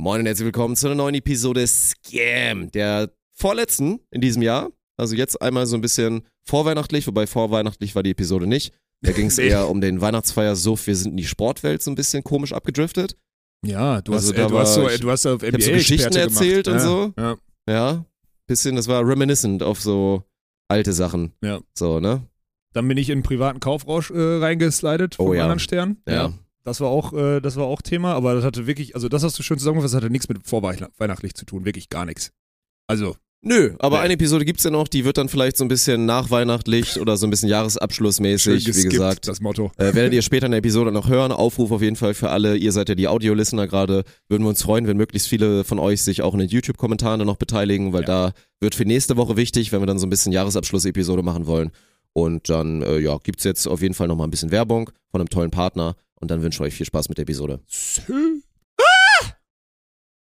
Moin und herzlich willkommen zu einer neuen Episode Scam, der vorletzten in diesem Jahr. Also jetzt einmal so ein bisschen vorweihnachtlich, wobei vorweihnachtlich war die Episode nicht. Da ging es eher um den Weihnachtsfeiersuff. Wir sind in die Sportwelt so ein bisschen komisch abgedriftet. Ja, du Also hast, da äh, du hast war- so, ich- du hast auf NBA so Geschichten erzählt gemacht. und ja, so. Ja. Ja, bisschen, das war reminiscent auf so alte Sachen. Ja. So, ne? Dann bin ich in einen privaten Kaufrausch äh, reingeslidet Oh vom ja. anderen Stern. Ja. Das war auch, äh, das war auch Thema, aber das hatte wirklich, also das hast du schön zusammengefasst, das hatte nichts mit vorweihnachtlich zu tun, wirklich gar nichts. Also, Nö, aber Nee. eine Episode gibt's ja noch, die wird dann vielleicht so ein bisschen nachweihnachtlich oder so ein bisschen jahresabschlussmäßig, wie gesagt. das Motto. Äh, werdet ihr später in der Episode noch hören. Aufruf auf jeden Fall für alle. Ihr seid ja die Audio-Listener gerade. Würden wir uns freuen, wenn möglichst viele von euch sich auch in den YouTube-Kommentaren dann noch beteiligen, weil da wird für nächste Woche wichtig, wenn wir dann so ein bisschen Jahresabschluss-Episode machen wollen. Und dann, äh, ja, gibt's jetzt auf jeden Fall noch mal ein bisschen Werbung von einem tollen Partner. Und dann wünsche ich euch viel Spaß mit der Episode.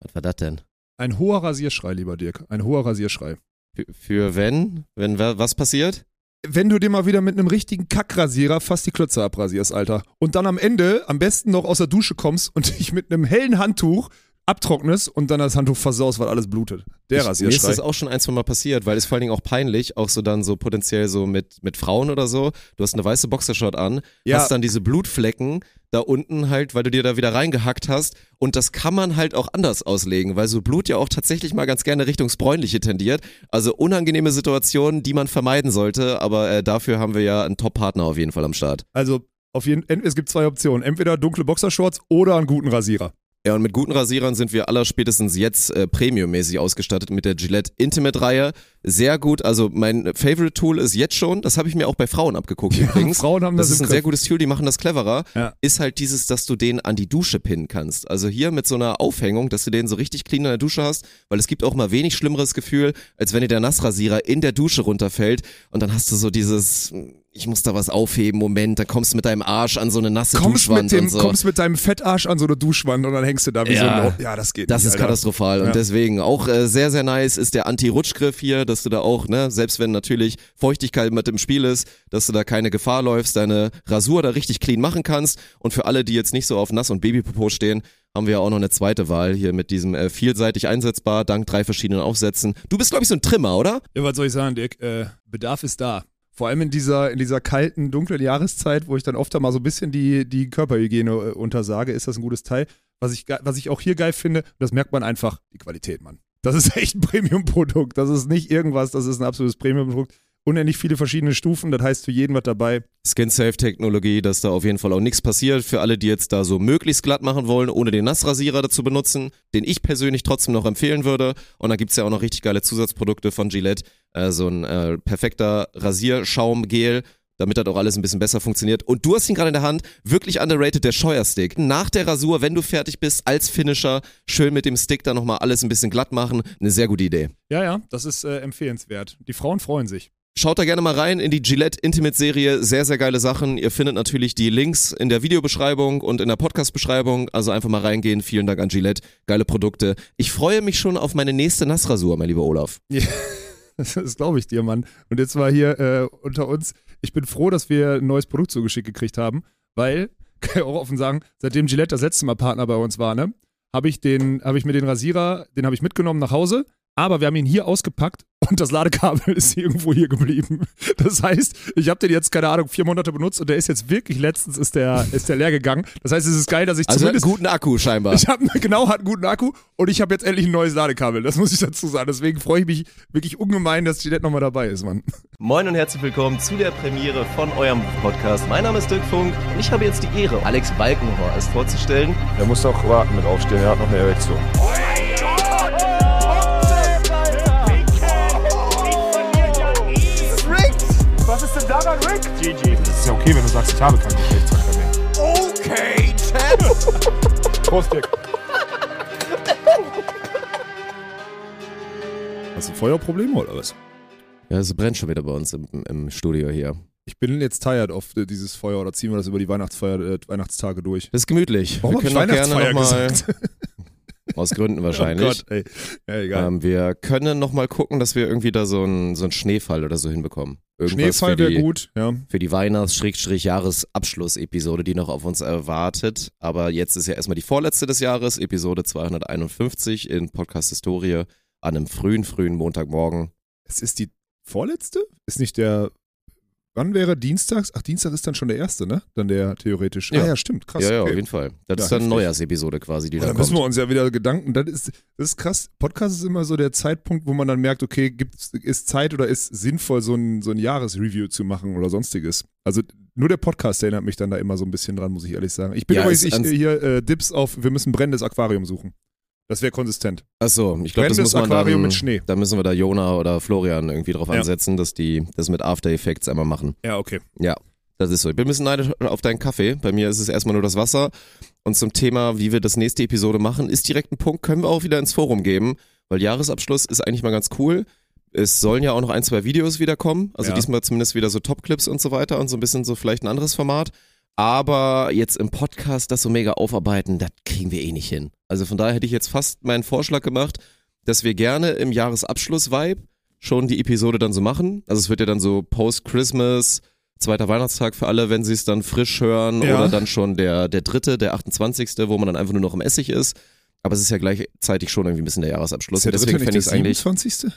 Was war das denn? Ein hoher Rasierschrei, lieber Dirk, ein hoher Rasierschrei. Für, für wenn? Wenn wa- was passiert? Wenn du dir mal wieder mit einem richtigen Kackrasierer fast die Klötze abrasierst, Alter. Und dann am Ende am besten noch aus der Dusche kommst und dich mit einem hellen Handtuch abtrocknest und dann das Handtuch versaust, weil alles blutet. Der Ich, mir ist Rasierschrei. das auch schon ein, zwei Mal passiert, weil es vor allen Dingen auch peinlich, auch so dann so potenziell so mit, mit Frauen oder so. Du hast eine weiße Boxershort an, Ja. hast dann diese Blutflecken da unten halt, weil du dir da wieder reingehackt hast. Und das kann man halt auch anders auslegen, weil so Blut ja auch tatsächlich mal ganz gerne Richtungs Bräunliche tendiert. Also unangenehme Situationen, die man vermeiden sollte, aber äh, dafür haben wir ja einen Top-Partner auf jeden Fall am Start. Also auf jeden es gibt zwei Optionen. Entweder dunkle Boxershorts oder einen guten Rasierer. Ja, und mit guten Rasierern sind wir aller spätestens jetzt äh, premiummäßig ausgestattet mit der Gillette Intimate Reihe. Sehr gut, also mein Favorite Tool ist jetzt schon, das habe ich mir auch bei Frauen abgeguckt übrigens. Frauen haben Das das, ist ein sehr gutes Tool, die machen das cleverer. Ja. Ist halt dieses, dass du den an die Dusche pinnen kannst. Also hier mit so einer Aufhängung, dass du den so richtig clean in der Dusche hast, weil es gibt auch mal wenig schlimmeres Gefühl, als wenn dir der Nassrasierer in der Dusche runterfällt und dann hast du so dieses, ich muss da was aufheben, Moment, dann kommst du mit deinem Arsch an so eine nasse Kommst Duschwand mit, dem, und so. kommst mit deinem Fettarsch an so eine Duschwand und dann hängst du da wie Ja. so ein Ja, das geht Das nicht, ist Alter. katastrophal Ja. und deswegen auch äh, sehr, sehr nice ist der Anti-Rutschgriff hier, dass du da auch, ne, selbst wenn natürlich Feuchtigkeit mit im Spiel ist, dass du da keine Gefahr läufst, deine Rasur da richtig clean machen kannst und für alle, die jetzt nicht so auf Nass- und Babypopo stehen, haben wir ja auch noch eine zweite Wahl hier mit diesem äh, vielseitig einsetzbar, dank drei verschiedenen Aufsätzen. Du bist, glaube ich, so ein Trimmer, oder? Ja, was soll ich sagen, Dirk? Äh, Bedarf ist da. Vor allem in dieser, in dieser kalten, dunklen Jahreszeit, wo ich dann oft mal so ein bisschen die, die Körperhygiene äh, untersage, ist das ein gutes Teil. Was ich, was ich auch hier geil finde, das merkt man einfach, die Qualität, Mann. Das ist echt ein Premium-Produkt. Das ist nicht irgendwas, das ist ein absolutes Premium-Produkt. Unendlich viele verschiedene Stufen, das heißt für jeden was dabei. Skin-Safe-Technologie, dass da auf jeden Fall auch nichts passiert. Für alle, die jetzt da so möglichst glatt machen wollen, ohne den Nassrasierer dazu benutzen, den ich persönlich trotzdem noch empfehlen würde. Und da gibt's ja auch noch richtig geile Zusatzprodukte von Gillette. Äh, so ein äh, perfekter Rasierschaumgel, damit das auch alles ein bisschen besser funktioniert. Und du hast ihn gerade in der Hand, wirklich underrated, der Scheuerstick. Nach der Rasur, wenn du fertig bist, als Finisher, schön mit dem Stick da nochmal alles ein bisschen glatt machen. Eine sehr gute Idee. Ja, ja, das ist äh, empfehlenswert. Die Frauen freuen sich. Schaut da gerne mal rein in die Gillette Intimate Serie. Sehr, sehr geile Sachen. Ihr findet natürlich die Links in der Videobeschreibung und in der Podcast-Beschreibung. Also einfach mal reingehen. Vielen Dank an Gillette. Geile Produkte. Ich freue mich schon auf meine nächste Nassrasur, mein lieber Olaf. Das glaube ich dir, Mann. Und jetzt war hier äh, unter uns, ich bin froh, dass wir ein neues Produkt zugeschickt gekriegt haben, weil, kann ich auch offen sagen, seitdem Gillette das letzte Mal Partner bei uns war, ne, habe ich, den- hab ich mir den Rasierer, den habe ich mitgenommen nach Hause, aber wir haben ihn hier ausgepackt und das Ladekabel ist irgendwo hier geblieben. Das heißt, ich habe den jetzt, keine Ahnung, vier Monate benutzt und der ist jetzt wirklich, letztens ist der, ist der leer gegangen. Das heißt, es ist geil, dass ich Also hat einen zumindest guten Akku scheinbar. ich habe genau hat einen guten Akku und ich habe jetzt endlich ein neues Ladekabel. Das muss ich dazu sagen. Deswegen freue ich mich wirklich ungemein, dass Gillette nochmal dabei ist, Mann. Moin und herzlich willkommen zu der Premiere von eurem Podcast. Mein Name ist Dirk Funk und ich habe jetzt die Ehre, Alex Balkenhorst vorzustellen. Er muss noch warten mit aufstehen, er hat noch eine Erektion. Was GG. Das ist ja okay, wenn du sagst, ich habe keinen Geschlechtsverkehr mehr. Okay, Champ. Prost, Dirk. Hast du Feuerprobleme oder was? Ja, es brennt schon wieder bei uns im, im Studio hier. Ich bin jetzt tired auf äh, dieses Feuer oder ziehen wir das über die Weihnachtsfeier, äh, Weihnachtstage durch? Das ist gemütlich. Warum wir können ich auch gerne nochmal? aus Gründen wahrscheinlich. Oh Gott, ey. Ja, egal. ähm, wir können nochmal gucken, dass wir irgendwie da so einen so einen Schneefall oder so hinbekommen. irgendwas Schneefall wäre gut, ja. für die Weihnachts-Jahresabschluss-Episode, die noch auf uns erwartet. Aber jetzt ist ja erstmal die vorletzte des Jahres, Episode 251 in Podcast Historie an einem frühen, frühen Montagmorgen. Es ist die vorletzte? Ist nicht der. Wann wäre Dienstags? Ach, Dienstag ist dann schon der erste, ne? Dann der theoretisch. Ja. Ah ja, stimmt, krass. ja, ja, auf okay. jeden Fall. Das Ja, ist dann eine. Neujahrsepisode quasi, die Oh, da da kommt. müssen wir uns ja wieder Gedanken. Das ist, das ist krass. Podcast ist immer so der Zeitpunkt, wo man dann merkt, okay, gibt's, ist Zeit oder ist sinnvoll, so ein, so ein Jahresreview zu machen oder sonstiges. Also nur der Podcast erinnert mich dann da immer so ein bisschen dran, muss ich ehrlich sagen. Ich bin Ja, übrigens ich, hier äh, Dips auf, wir müssen brennendes Aquarium suchen. Das wäre konsistent. Achso, ich glaube, das muss man Aquarium dann, mit Schnee. da müssen wir da Jona oder Florian irgendwie drauf Ja. ansetzen, dass die das mit After Effects einmal machen. Ja, okay. Das ist so. Ich bin ein bisschen neidisch auf deinen Kaffee. Bei mir ist es erstmal nur das Wasser. Und zum Thema, wie wir das nächste Episode machen, ist direkt ein Punkt, können wir auch wieder ins Forum geben, weil Jahresabschluss ist eigentlich mal ganz cool. Es sollen ja auch noch ein, zwei Videos wiederkommen. Also Ja. diesmal zumindest wieder so Top-Clips und so weiter und so ein bisschen so vielleicht ein anderes Format. Aber jetzt im Podcast das so mega aufarbeiten, das kriegen wir eh nicht hin. Also von daher hätte ich jetzt fast meinen Vorschlag gemacht, dass wir gerne im Jahresabschluss-Vibe schon die Episode dann so machen. Also es wird ja dann so Post-Christmas, zweiter Weihnachtstag für alle, wenn sie es dann frisch hören Ja. oder dann schon der, der dritte, der 28., wo man dann einfach nur noch im Essig ist. Aber es ist ja gleichzeitig schon irgendwie ein bisschen der Jahresabschluss. Ist der deswegen dritte ich nicht der eigentlich. 27.?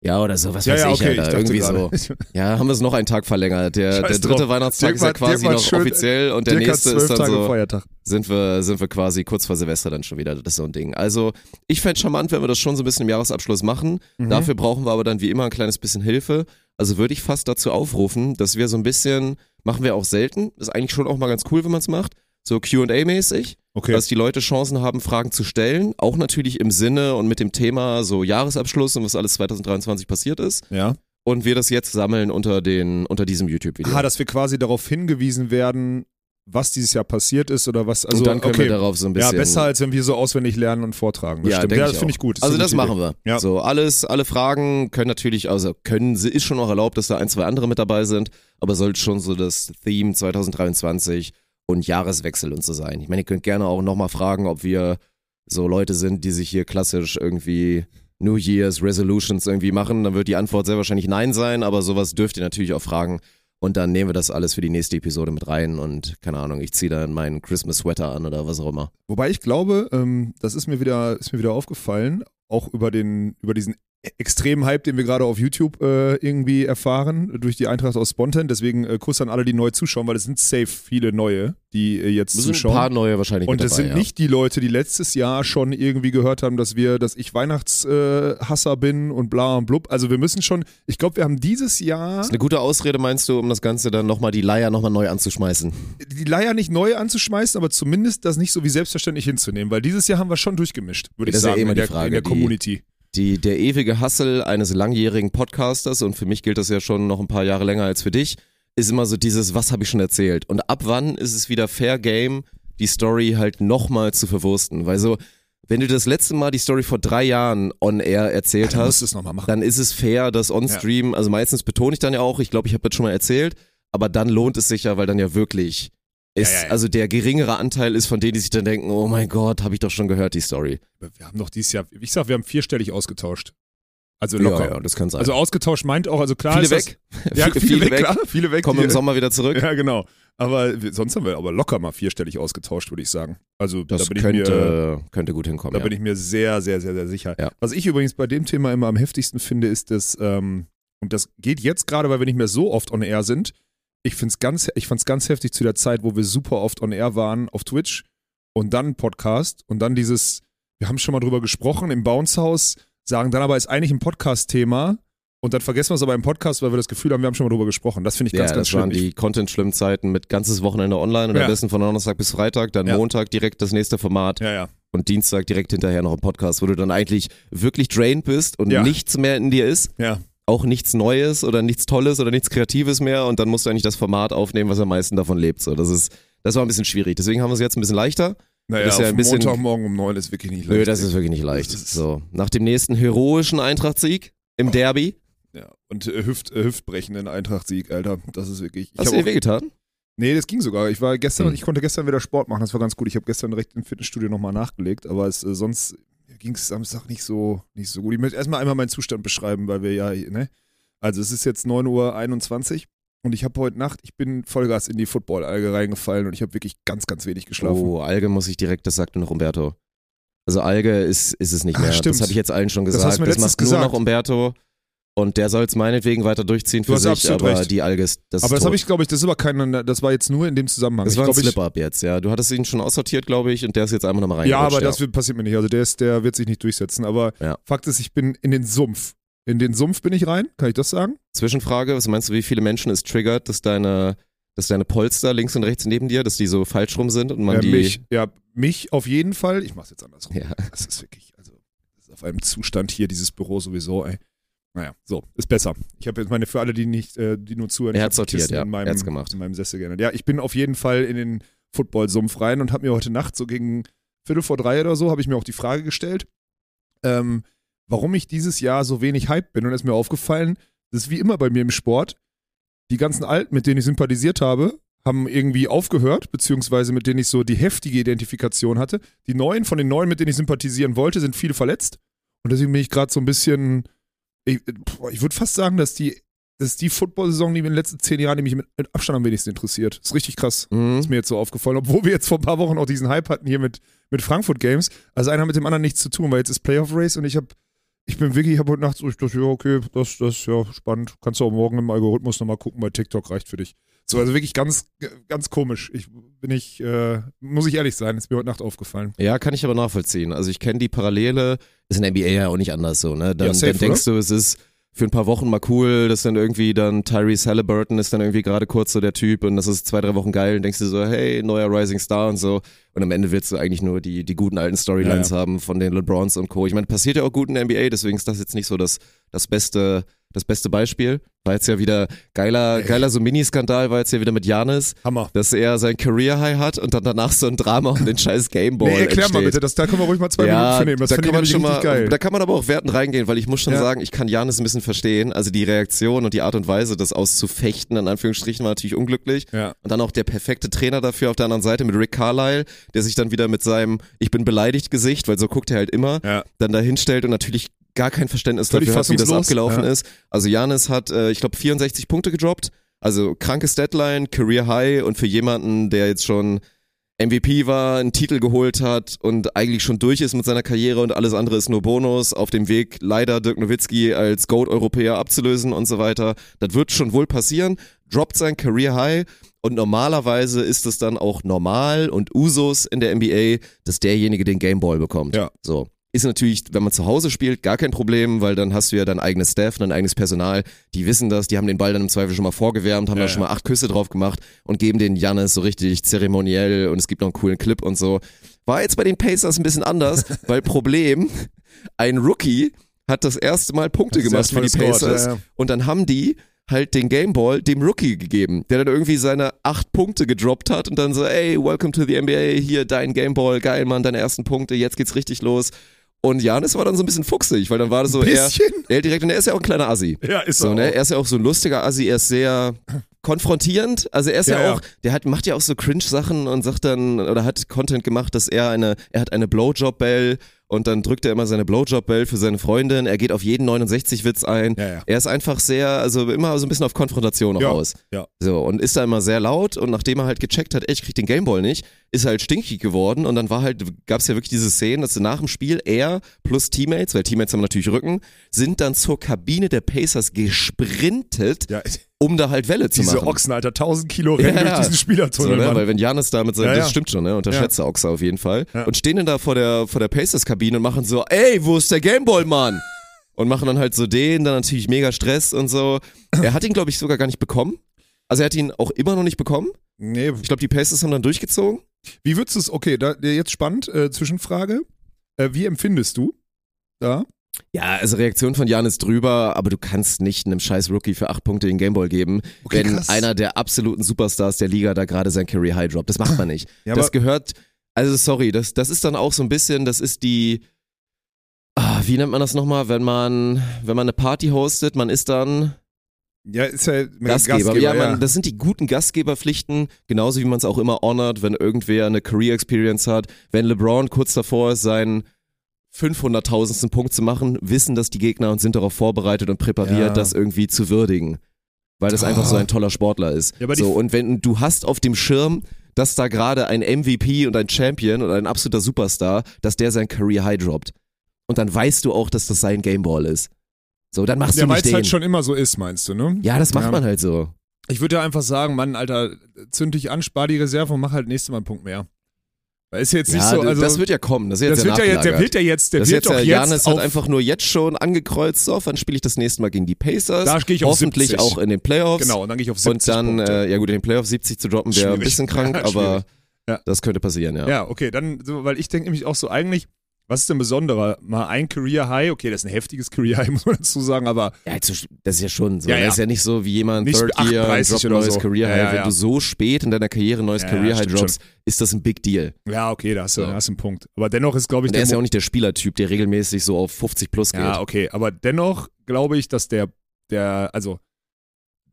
Ja, oder so, was Ja, weiß ja, ich, okay, ich Alter. dachte irgendwie so. Ja, haben wir es noch einen Tag verlängert. Der, der dritte drauf. Weihnachtstag Dirk ist ja quasi noch schön- offiziell und der Dirk nächste ist dann Tage so, Feiertag. sind wir, sind wir quasi kurz vor Silvester dann schon wieder. Das ist so ein Ding. Also, ich fände charmant, wenn wir das schon so ein bisschen im Jahresabschluss machen. Mhm. Dafür brauchen wir aber dann wie immer ein kleines bisschen Hilfe. Also würde ich fast dazu aufrufen, dass wir so ein bisschen, machen wir auch selten, ist eigentlich schon auch mal ganz cool, wenn man es macht, so Q&A-mäßig, Okay. dass die Leute Chancen haben, Fragen zu stellen, auch natürlich im Sinne und mit dem Thema so Jahresabschluss und was alles 2023 passiert ist ja. und wir das jetzt sammeln unter den unter diesem YouTube-Video. Ah, dass wir quasi darauf hingewiesen werden, was dieses Jahr passiert ist oder was. Also, und dann können okay. wir darauf so ein bisschen Ja, besser als wenn wir so auswendig lernen und vortragen. Das ja, stimmt. Ja, das finde ich gut. also ist eine das machen wir. Ja. So alles, alle Fragen können natürlich, also können, ist schon auch erlaubt, dass da ein, zwei andere mit dabei sind, aber sollte schon so das Theme 2023 und Jahreswechsel und so sein. Ich meine, ihr könnt gerne auch nochmal fragen, ob wir so Leute sind, die sich hier klassisch irgendwie New Year's Resolutions irgendwie machen. Dann wird die Antwort sehr wahrscheinlich Nein sein, aber sowas dürft ihr natürlich auch fragen. Und dann nehmen wir das alles für die nächste Episode mit rein und keine Ahnung, ich ziehe dann meinen Christmas Sweater an oder was auch immer. Wobei ich glaube, ähm, das ist mir wieder, ist mir wieder aufgefallen, auch über den, über diesen extremen Hype, den wir gerade auf YouTube äh, irgendwie erfahren, durch die Eintracht aus Spontan. Deswegen äh, Kuss an alle, die neu zuschauen, weil es sind safe viele neue, die äh, jetzt Es sind ein zuschauen. paar neue wahrscheinlich Und es sind ja. nicht die Leute, die letztes Jahr schon irgendwie gehört haben, dass wir, dass ich Weihnachtshasser äh, bin und bla und blub. Also wir müssen schon, ich glaube, wir haben dieses Jahr Das ist eine gute Ausrede, meinst du, um das Ganze dann nochmal die Leier nochmal neu anzuschmeißen? die Leier nicht neu anzuschmeißen, aber zumindest das nicht so wie selbstverständlich hinzunehmen, weil dieses Jahr haben wir schon durchgemischt, würde ich Das ist ja sagen, eh immer in, die der, Frage, in der die- Community. Die, der ewige Hassel eines langjährigen Podcasters, und für mich gilt das ja schon noch ein paar Jahre länger als für dich, ist immer so dieses, was habe ich schon erzählt? Und ab wann ist es wieder Fair Game, die Story halt nochmal zu verwursten? Weil so, wenn du das letzte Mal die Story vor drei Jahren on air erzählt Dann musst hast, dann ist es fair, das on-stream, also meistens betone ich dann ja auch, ich glaube, ich habe das schon mal erzählt, aber dann lohnt es sich ja, weil dann ja wirklich es, Ja, ja, ja. also der geringere Anteil ist von denen, die sich dann denken, oh mein Gott, habe ich doch schon gehört, die Story. Wir haben doch dieses Jahr, ich sag, wir haben vierstellig ausgetauscht. Also locker. Ja, ja, das kann sein. Also ausgetauscht meint auch, also klar viele ist weg, Das, ja, viele, weg, klar, viele weg. kommen im Sommer wieder zurück. Ja, genau. Aber sonst haben wir aber locker mal vierstellig ausgetauscht, würde ich sagen. Also Das da bin ich mir könnte, könnte gut hinkommen. Da ja. bin ich mir sehr, sehr, sehr, sehr sicher. Ja. Was ich übrigens bei dem Thema immer am heftigsten finde, ist, dass, ähm, und das geht jetzt gerade, weil wir nicht mehr so oft on air sind. Ich finde es ganz, ich fand's ganz heftig zu der Zeit, wo wir super oft on air waren auf Twitch und dann Podcast und dann dieses, wir haben schon mal drüber gesprochen im Bounce House, sagen dann aber ist eigentlich ein Podcast-Thema und dann vergessen wir es aber im Podcast, weil wir das Gefühl haben, wir haben schon mal drüber gesprochen. Das finde ich ja, ganz, ganz das schlimm. waren die Content-schlimmen Zeiten mit ganzes Wochenende online und Ja. am besten von Donnerstag bis Freitag, dann Ja. Montag direkt das nächste Format ja, ja. und Dienstag direkt hinterher noch ein Podcast, wo du dann eigentlich wirklich drained bist und nichts mehr in dir ist, Ja. Auch nichts Neues oder nichts Tolles oder nichts Kreatives mehr und dann musst du eigentlich das Format aufnehmen, was am meisten davon lebt. So, das ist, das war ein bisschen schwierig. Deswegen haben wir es jetzt ein bisschen leichter. Naja, Das ist ja ein bisschen- Montagmorgen um neun ist wirklich nicht leicht. Nö, das ist wirklich nicht leicht. So, nach dem nächsten heroischen Eintracht-Sieg im Derby. Ja, und äh, Hüft, äh, Hüftbrechenden Eintracht-Sieg, Alter. Das ist wirklich. Ich Hast du dir wehgetan? nee, das ging sogar. Ich war gestern, Hm. ich konnte gestern wieder Sport machen, das war ganz gut. Ich habe gestern direkt im Fitnessstudio nochmal nachgelegt, aber es äh, sonst ging es Samstag nicht so, nicht so gut. Ich möchte erstmal einmal meinen Zustand beschreiben, weil wir ja, ne? Also es ist jetzt 9.21 Uhr und ich habe heute Nacht, ich bin Vollgas in die Football-Alge reingefallen und ich habe wirklich ganz, ganz wenig geschlafen. Oh, Alge muss ich direkt, das sagte noch Umberto. Also Alge ist, ist es nicht mehr. stimmt. Das habe ich jetzt allen schon Das gesagt. Das, letztens macht nur gesagt. noch Umberto. Und der soll es meinetwegen weiter durchziehen Du für sich, aber recht. die Alge ist das Aber ist das habe ich, glaube ich, das ist aber kein, das war jetzt nur in dem Zusammenhang. Das war ein Slip-Up jetzt, ja. Du hattest ihn schon aussortiert, glaube ich, und der ist jetzt einmal nochmal Ja, reingerutscht. aber das wird, passiert mir nicht. Also der, ist, der wird sich nicht durchsetzen. Aber Ja. Fakt ist, ich bin in den Sumpf. In den Sumpf bin ich rein, kann ich das sagen? Zwischenfrage, was meinst du, wie viele Menschen es triggert, dass deine, dass deine Polster links und rechts neben dir, dass die so falsch rum sind und man ja, die... mich, ja, mich auf jeden Fall. Ich mach's jetzt andersrum. Ja. Das ist wirklich, also, das ist auf einem Zustand hier, dieses Büro sowieso, ey. Naja, so, ist besser. Ich habe jetzt meine, für alle, die nicht, äh, die nur zuhören, Er die sortiert, ja. in meinem, Er hat's gemacht. in meinem Sessel geändert. Ja, ich bin auf jeden Fall in den Football-Sumpf rein und habe mir heute Nacht, so gegen Viertel vor drei oder so, habe ich mir auch die Frage gestellt, ähm, warum ich dieses Jahr so wenig Hype bin. Und es ist mir aufgefallen, das ist wie immer bei mir im Sport, die ganzen Alten, mit denen ich sympathisiert habe, haben irgendwie aufgehört, beziehungsweise mit denen ich so die heftige Identifikation hatte. Die Neuen, von den Neuen, mit denen ich sympathisieren wollte, sind viele verletzt. Und deswegen bin ich gerade so ein bisschen, ich, boah, ich würde fast sagen, dass die, das ist die Football-Saison, die mir in den letzten zehn Jahren, die mich mit, Abstand am wenigsten interessiert. ist richtig krass. Mhm. Ist mir jetzt so aufgefallen, obwohl wir jetzt vor ein paar Wochen auch diesen Hype hatten hier mit, mit Frankfurt Games. Also einer mit dem anderen nichts zu tun, weil jetzt ist Playoff Race und ich habe, ich bin wirklich, ich habe heute Nacht so, ich dachte, ja, okay, das, das ist ja spannend. Kannst du auch morgen im Algorithmus nochmal gucken, bei TikTok reicht für dich. So, also wirklich ganz, ganz komisch. Ich bin ich, äh, muss ich ehrlich sein, ist mir heute Nacht aufgefallen. Ja, kann ich aber nachvollziehen. Also ich kenne die Parallele, ist in der NBA ja auch nicht anders so, ne? Dann, Ja, safe, dann denkst du, es ist für ein paar Wochen mal cool, dass dann irgendwie dann Tyrese Halliburton ist dann irgendwie gerade kurz so der Typ und das ist zwei, drei Wochen geil und denkst du so, hey, neuer Rising Star und so. Und am Ende willst du eigentlich nur die, die guten alten Storylines Ja, haben von den LeBrons und Co. Ich meine, passiert ja auch gut in der NBA, deswegen ist das jetzt nicht so das, das beste, das beste Beispiel. War jetzt ja wieder geiler, geiler so Mini-Skandal, war jetzt ja wieder mit Janis, Hammer. dass er sein Career High hat und dann danach so ein Drama um den scheiß Gameball Nee, erklär mal entsteht. bitte, das, da können wir ruhig mal zwei Minuten für nehmen. Das da kann man schon mal, geil. da kann man aber auch wertend reingehen, weil ich muss schon Ja. sagen, ich kann Janis ein bisschen verstehen. Also die Reaktion und die Art und Weise, das auszufechten, in Anführungsstrichen, war natürlich unglücklich. Ja. Und dann auch der perfekte Trainer dafür auf der anderen Seite mit Rick Carlisle, der sich dann wieder mit seinem Ich bin beleidigt Gesicht, weil so guckt er halt immer, Ja. dann da hinstellt und natürlich gar kein Verständnis Völlig dafür hat, wie das abgelaufen ja. ist. Also Janis hat, äh, ich glaube, 64 Punkte gedroppt. Also krankes Deadline, Career High und für jemanden, der jetzt schon MVP war, einen Titel geholt hat und eigentlich schon durch ist mit seiner Karriere und alles andere ist nur Bonus, auf dem Weg leider Dirk Nowitzki als Goat-Europäer abzulösen und so weiter. Das wird schon wohl passieren, droppt sein Career High und normalerweise ist es dann auch normal und Usus in der NBA, dass derjenige den Gameball bekommt. Ja. So. Ist natürlich, wenn man zu Hause spielt, gar kein Problem, weil dann hast du ja dein eigenes Staff, dein eigenes Personal, die wissen das, die haben den Ball dann im Zweifel schon mal vorgewärmt, haben Ja, da schon mal acht Küsse drauf gemacht und geben den Jannis so richtig zeremoniell und es gibt noch einen coolen Clip und so. War jetzt bei den Pacers ein bisschen anders, weil Problem, ein Rookie hat das erste Mal Punkte Das gemacht für die Pacers ja, ja. und dann haben die halt den Gameball dem Rookie gegeben, der dann irgendwie seine acht Punkte gedroppt hat und dann so, ey, welcome to the NBA, hier dein Gameball, geil, Mann, deine ersten Punkte, jetzt geht's richtig los. Und Janis war dann so ein bisschen fuchsig, weil dann war das so, er, Bisschen? er direkt, und er ist ja auch ein kleiner Assi. Ja, ist So, er ne? Er ist ja auch so ein lustiger Assi, er ist sehr konfrontierend. Also er ist ja, Ja, ja. auch, der hat, macht ja auch so Cringe-Sachen und sagt dann, oder hat Content gemacht, dass er eine, er hat eine Blowjob-Bell und dann drückt er immer seine Blowjob-Bell für seine Freundin. Er geht auf jeden 69-Witz ein. Ja. Er ist einfach sehr, also immer so ein bisschen auf Konfrontation Ja, aus. ja. So, und ist da immer sehr laut und nachdem er halt gecheckt hat, ey, ich krieg den Gameball nicht, ist er halt stinkig geworden und dann war halt, gab's ja wirklich diese Szenen, dass nach dem Spiel er plus Teammates, weil Teammates haben natürlich Rücken, sind dann zur Kabine der Pacers gesprintet, Ja, um da halt Welle zu diese machen. Ochsen, Alter, 1000 Kilo rennen Ja, durch ja. diesen So, Spielertunnel, ne? Mann. Weil wenn Janis da mit seinem, Ja, das ja. stimmt schon, ne? Unterschätzt der Ochse auf jeden Fall. Ja. Und stehen dann da vor der, vor der Pacers-Kabine und machen so, ey, wo ist der Gameball, Mann? Und machen dann halt so den, dann natürlich mega Stress und so. Er hat ihn, glaube ich, sogar gar nicht bekommen. Also er hat ihn auch immer noch nicht bekommen. nee, Ich glaube, die Pacers haben dann durchgezogen. wie würdest du es, okay, da, jetzt spannend, äh, Zwischenfrage. Äh, wie empfindest du da? Ja, also Reaktion von Janis drüber, aber du kannst nicht einem scheiß Rookie für acht Punkte den Gameball geben, Okay, wenn krass. einer der absoluten Superstars der Liga da gerade sein Career High droppt. Das macht man nicht. Ja, das gehört, also sorry, das, das ist dann auch so ein bisschen, das ist die, ah, wie nennt man das nochmal, wenn man, wenn man eine Party hostet, man ist dann Ja, ist ja Gastgeber. ja, ja. man, das sind die guten Gastgeberpflichten, genauso wie man es auch immer honort, wenn irgendwer eine Career Experience hat. Wenn LeBron kurz davor ist, sein 500.000. Punkt zu machen, wissen das die Gegner und sind darauf vorbereitet und präpariert, Ja. das irgendwie zu würdigen. Weil das einfach so Ah. ein toller Sportler ist. Ja, so, und wenn du hast auf dem Schirm, dass da gerade ein MVP und ein Champion und ein absoluter Superstar, dass der sein Career High droppt. Und dann weißt du auch, dass das sein Gameball ist. So, dann machst Ja, du weil nicht es den. halt schon immer so ist, meinst du, ne? ja, das macht Ja. man halt so. Ich würde ja einfach sagen, Mann, Alter, zünd dich an, spar die Reserve und mach halt nächstes Mal einen Punkt mehr. Ist jetzt nicht ja, so, also das wird ja kommen. Das, das wird ja jetzt, der wird ja jetzt, der das wird jetzt doch ja, jetzt Janis hat einfach nur jetzt schon angekreuzt, so, wann spiele ich das nächste Mal gegen die Pacers? Da gehe ich auf Hoffentlich 70. auch in den Playoffs. genau, und dann gehe ich auf 70 Und dann, äh, ja gut, in den Playoffs 70 zu droppen wäre ein bisschen krank, Ja, aber. Ja. das könnte passieren, ja. Ja, okay, dann, weil ich denke nämlich auch so eigentlich, was ist denn besonderer? Mal ein Career High, okay, das ist ein heftiges Career High, muss man dazu sagen, aber Ja, jetzt, das ist ja schon so. Ja, Das ja. ist ja nicht so wie jemand Nicht Third Year 38 droppt ein oder neues so. Career High. ja, Wenn du so spät in deiner Karriere ein neues Career High droppst, ist das ein Big Deal. ja, okay, da hast du, So. hast einen Punkt. Aber dennoch ist, glaube ich, Und er ist der ja auch nicht der Spielertyp, der regelmäßig so auf 50 plus geht. Ja, okay, aber dennoch glaube ich, dass der, der, also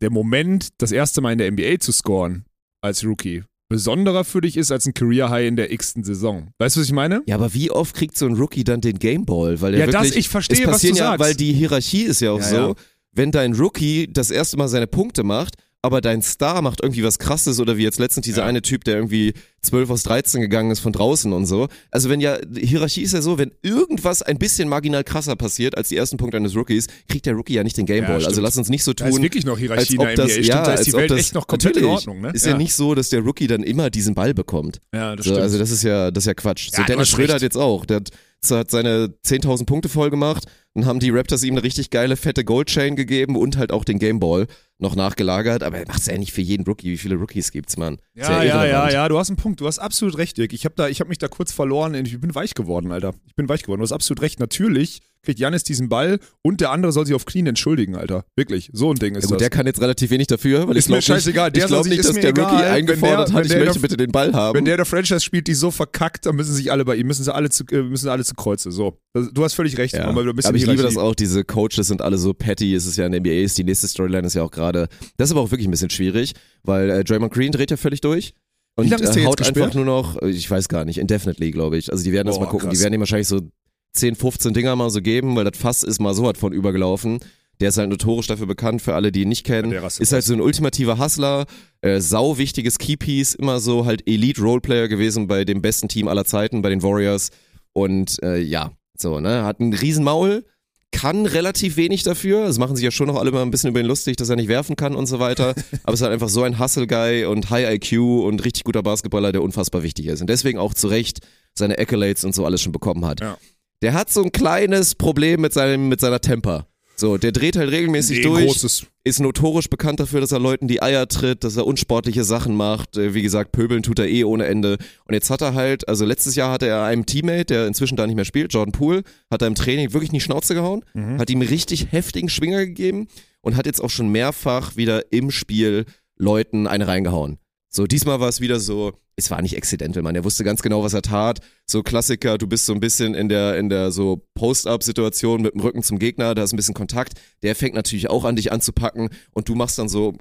der Moment, das erste Mal in der NBA zu scoren als Rookie, besonderer für dich ist als ein Career High in der x-ten Saison. Weißt du, was ich meine? Ja, aber wie oft kriegt so ein Rookie dann den Gameball? Weil er Ja, das- wirklich, ich verstehe, es was du ja, sagst. Weil die Hierarchie ist ja auch Ja, so, ja. wenn dein Rookie das erste Mal seine Punkte macht, aber dein Star macht irgendwie was krasses oder wie jetzt letztens dieser Ja. eine Typ, der irgendwie 12 aus 13 gegangen ist von draußen und so. Also wenn ja, Hierarchie ist ja so, wenn irgendwas ein bisschen marginal krasser passiert als die ersten Punkte eines Rookies, kriegt der Rookie ja nicht den Ja, Gameball. also stimmt. lass uns nicht so Da ist tun, wirklich noch als Hierarchie in ob der das, NBA. Stimmt, ja, da ist als die Welt das, echt noch komplett in Ordnung, ne? Ist ja. nicht so, dass der Rookie dann immer diesen Ball bekommt. Ja, das So, stimmt. also das ist ja, das ist ja Quatsch. So Ja, Dennis Schröder recht. hat jetzt auch, der hat, hat seine 10.000 Punkte voll gemacht, dann haben die Raptors ihm eine richtig geile fette Goldchain gegeben und halt auch den Gameball noch nachgelagert, aber er macht es ja nicht für jeden Rookie. Wie viele Rookies gibt's, Mann? Ist Ja, ja, ja, irrelevant. ja, du hast einen Punkt. Du hast absolut recht, Dirk. Ich habe habe mich da kurz verloren. Ich bin weich geworden, Alter. Ich bin weich geworden. Du hast absolut recht. Natürlich kriegt Janis diesen Ball und der andere soll sich auf Clean entschuldigen, Alter. Wirklich. So ein Ding ist Ja, gut, das. der kann jetzt relativ wenig dafür, weil Ist ich glaube scheißegal. nicht, Der ich glaub nicht dass der egal, Rookie eingefordert der- hat, ich der möchte bitte den Ball haben. Wenn der der Franchise spielt, die so verkackt, dann müssen sich alle bei ihm, müssen sie alle zu, äh, müssen alle zu Kreuze. So. Du hast völlig recht. Ja. Bisschen Aber ich liebe das auch, diese Coaches sind alle so petty, es ist ja in der NBA, ist die nächste Storyline ist ja auch gerade, das ist aber auch wirklich ein bisschen schwierig, weil äh, Draymond Green dreht ja völlig durch. Und Wie lange ist der äh, jetzt haut gesperrt? einfach nur noch, äh, ich weiß gar nicht, indefinitely, glaube ich. Also die werden das Boah, mal gucken, krass. die werden ihm wahrscheinlich so 10, 15 Dinger mal so geben, weil das Fass ist mal so was von übergelaufen. Der ist halt notorisch dafür bekannt, für alle, die ihn nicht kennen. Ja, ist halt so ein ultimativer Hustler, äh, sau wichtiges Keypiece, immer so halt Elite-Roleplayer gewesen bei dem besten Team aller Zeiten, bei den Warriors. Und äh, ja, so, ne, hat ein Riesenmaul, kann relativ wenig dafür. Das machen sich ja schon noch alle mal ein bisschen über ihn lustig, dass er nicht werfen kann und so weiter. Aber es ist halt einfach so ein Hustle-Guy und High IQ und richtig guter Basketballer, der unfassbar wichtig ist. Und deswegen auch zu Recht seine Accolades und so alles schon bekommen hat. Ja. Der hat so ein kleines Problem mit, seinem, mit seiner Temper. So, der dreht halt regelmäßig Nee, durch großes. ist notorisch bekannt dafür, dass er Leuten die Eier tritt, dass er unsportliche Sachen macht. Äh, Wie gesagt, pöbeln tut er eh ohne Ende. Und jetzt hat er halt, also letztes Jahr hatte er einem Teammate, der inzwischen da nicht mehr spielt, Jordan Poole, hat er im Training wirklich in die Schnauze gehauen, Mhm. hat ihm richtig heftigen Schwinger gegeben und hat jetzt auch schon mehrfach wieder im Spiel Leuten eine reingehauen. So, diesmal war es wieder so, es war nicht accidental, man. Er wusste ganz genau, was er tat. So Klassiker, du bist so ein bisschen in der, in der so Post-Up-Situation mit dem Rücken zum Gegner, da ist ein bisschen Kontakt. Der fängt natürlich auch an, dich anzupacken und du machst dann so,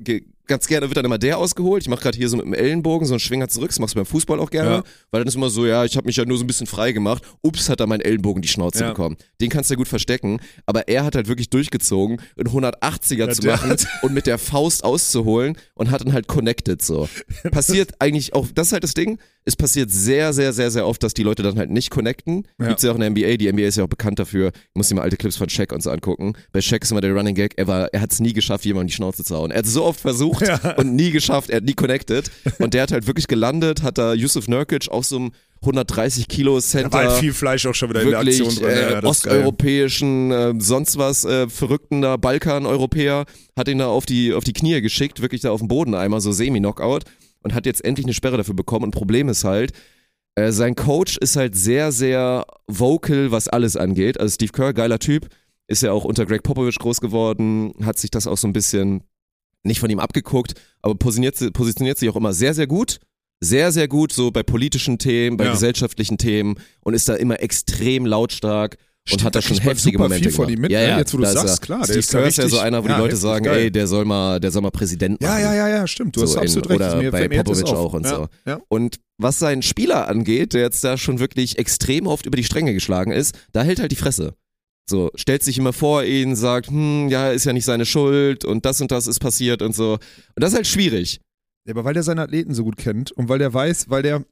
ganz gerne wird dann immer der ausgeholt. Ich mach gerade hier so mit dem Ellenbogen so einen Schwinger zurück, das machst du beim Fußball auch gerne, Ja. weil dann ist immer so, ja, ich habe mich ja nur so ein bisschen frei gemacht. Ups, hat er meinen Ellenbogen die Schnauze Ja. bekommen. Den kannst du ja gut verstecken, aber er hat halt wirklich durchgezogen, einen 180er zu der machen und mit der Faust auszuholen und hat dann halt connected so. Passiert eigentlich auch, das ist halt das Ding, es passiert sehr, sehr, sehr, sehr oft, dass die Leute dann halt nicht connecten. Ja. Gibt's ja auch in der NBA, die NBA ist ja auch bekannt dafür, ich muss dir mal alte Clips von Shaq und so angucken. Bei Shaq ist immer der Running Gag, er war, er hat es nie geschafft, jemandem die Schnauze zu hauen. Er hat es so oft versucht Ja. und nie geschafft, er hat nie connected und der hat halt wirklich gelandet, hat da Yusuf Nurkic auch so einem 130 Kilo Da Center war halt viel Fleisch auch schon wieder in der wirklich Aktion drin. äh, ja, osteuropäischen, äh, sonst was äh, verrückten da Balkan-Europäer, hat ihn da auf die, auf die Knie geschickt, wirklich da auf den Boden einmal so semi-Knockout und hat jetzt endlich eine Sperre dafür bekommen. Und Problem ist halt, äh, sein Coach ist halt sehr, sehr vocal, was alles angeht. Also Steve Kerr, geiler Typ, ist ja auch unter Greg Popovich groß geworden, hat sich das auch so ein bisschen nicht von ihm abgeguckt, aber positioniert, positioniert sich auch immer sehr, sehr gut. Sehr, sehr gut, so bei politischen Themen, bei Ja. gesellschaftlichen Themen und ist da immer extrem lautstark und hat da schon heftige Momente viel von ihm mit, ja, ja, Jetzt, wo du sagst, klar, der Steve Kerr ist ja so einer, wo die ja, Leute sagen, ey, der soll mal, der soll mal Präsident Ja, machen. ja, ja, ja, stimmt. Du hast absolut recht. oder bei Popovic auch und ja, so. Ja. Und was seinen Spieler angeht, der jetzt da schon wirklich extrem oft über die Stränge geschlagen ist, da hält halt die Fresse. So, stellt sich immer vor ihn, sagt, hm, ja, ist ja nicht seine Schuld und das und das ist passiert und so. Und das ist halt schwierig. Ja, aber weil der seine Athleten so gut kennt und weil der weiß, weil der,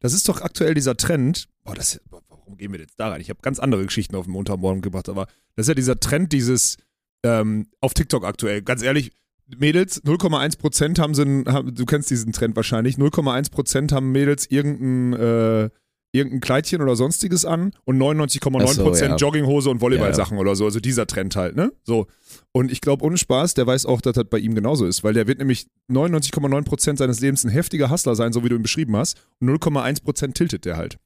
das ist doch aktuell dieser Trend, boah, das, warum gehen wir jetzt da rein? Ich habe ganz andere Geschichten auf dem Untermorgen gebracht, aber das ist ja dieser Trend, dieses, ähm, auf TikTok aktuell, ganz ehrlich, Mädels, 0,1% haben sie, haben, du kennst diesen Trend wahrscheinlich, 0,1% haben Mädels irgendein, äh, irgendein Kleidchen oder sonstiges an und 99,9% Ach so, ja. Jogginghose und Volleyballsachen oder so, also dieser Trend halt, ne? So. Und ich glaube, ohne Spaß, der weiß auch, dass das bei ihm genauso ist, weil der wird nämlich 99,9% seines Lebens ein heftiger Hustler sein, so wie du ihn beschrieben hast, und 0,1% tiltet der halt.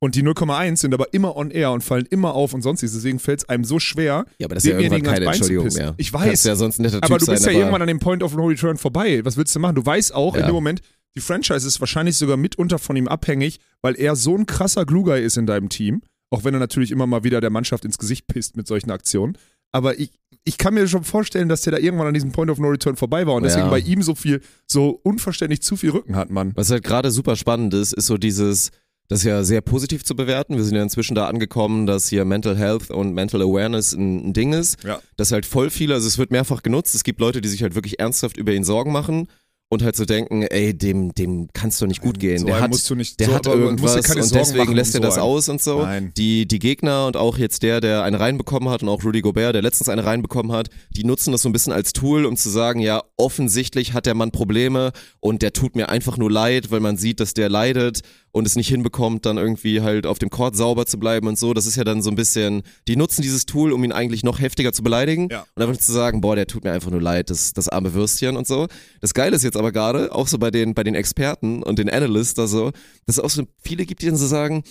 Und die 0,1 sind aber immer on air und fallen immer auf und sonstiges. Deswegen fällt es einem so schwer, Ja, aber das ist ja irgendwann keine Entschuldigung mehr. Ich Du kannst weiß. ja sonst ein netter aber Typ du sein, bist ja aber irgendwann an dem Point of No Return vorbei. Was willst du machen? Du weißt auch in Ja. dem Moment, die Franchise ist wahrscheinlich sogar mitunter von ihm abhängig, weil er so ein krasser Glue-Guy ist in deinem Team. Auch wenn er natürlich immer mal wieder der Mannschaft ins Gesicht pisst mit solchen Aktionen. Aber ich, ich kann mir schon vorstellen, dass der da irgendwann an diesem Point of No Return vorbei war und deswegen Ja. bei ihm so viel, so unverständlich zu viel Rücken hat, Mann. Was halt gerade super spannend ist, ist so dieses, das ist ja sehr positiv zu bewerten. Wir sind ja inzwischen da angekommen, dass hier Mental Health und Mental Awareness ein, ein Ding ist. Ja. Das halt voll viele, also es wird mehrfach genutzt. Es gibt Leute, die sich halt wirklich ernsthaft über ihn Sorgen machen und halt so denken, ey, dem, dem kann's doch nicht gut gehen. So der hat, musst du nicht, der so, hat du irgendwas und deswegen lässt er das einen. aus und so. Nein. Die, die Gegner und auch jetzt der, der eine reinbekommen hat und auch Rudy Gobert, der letztens eine reinbekommen hat, die nutzen das so ein bisschen als Tool, um zu sagen, ja, offensichtlich hat der Mann Probleme und der tut mir einfach nur leid, weil man sieht, dass der leidet und es nicht hinbekommt, dann irgendwie halt auf dem Court sauber zu bleiben und so. Das ist ja dann so ein bisschen, die nutzen dieses Tool, um ihn eigentlich noch heftiger zu beleidigen Ja. und einfach zu sagen, boah, der tut mir einfach nur leid, das, das arme Würstchen und so. Das Geile ist jetzt aber gerade, auch so bei den, bei den Experten und den Analysts da so, dass es auch so viele gibt, die dann so sagen,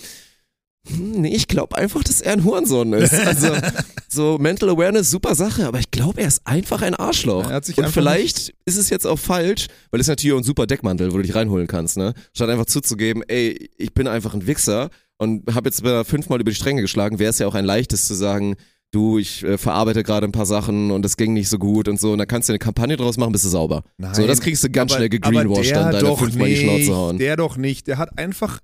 hm, nee, ich glaube einfach, dass er ein Hurensohn ist. Also, so Mental Awareness, super Sache, aber ich glaube, er ist einfach ein Arschloch. Und vielleicht ist es jetzt auch falsch, weil es ist natürlich auch ein super Deckmantel, wo du dich reinholen kannst, ne? Statt einfach zuzugeben, ey, ich bin einfach ein Wichser und habe jetzt fünfmal über die Stränge geschlagen, wäre es ja auch ein leichtes zu sagen, du, ich äh, verarbeite gerade ein paar Sachen und es ging nicht so gut und so, und dann kannst du eine Kampagne draus machen, bist du sauber. Nein, so, das kriegst du ganz aber- schnell gegreenwashed, dann deine doch fünfmal die Schnauze nicht, hauen. Der doch nicht. Der hat einfach,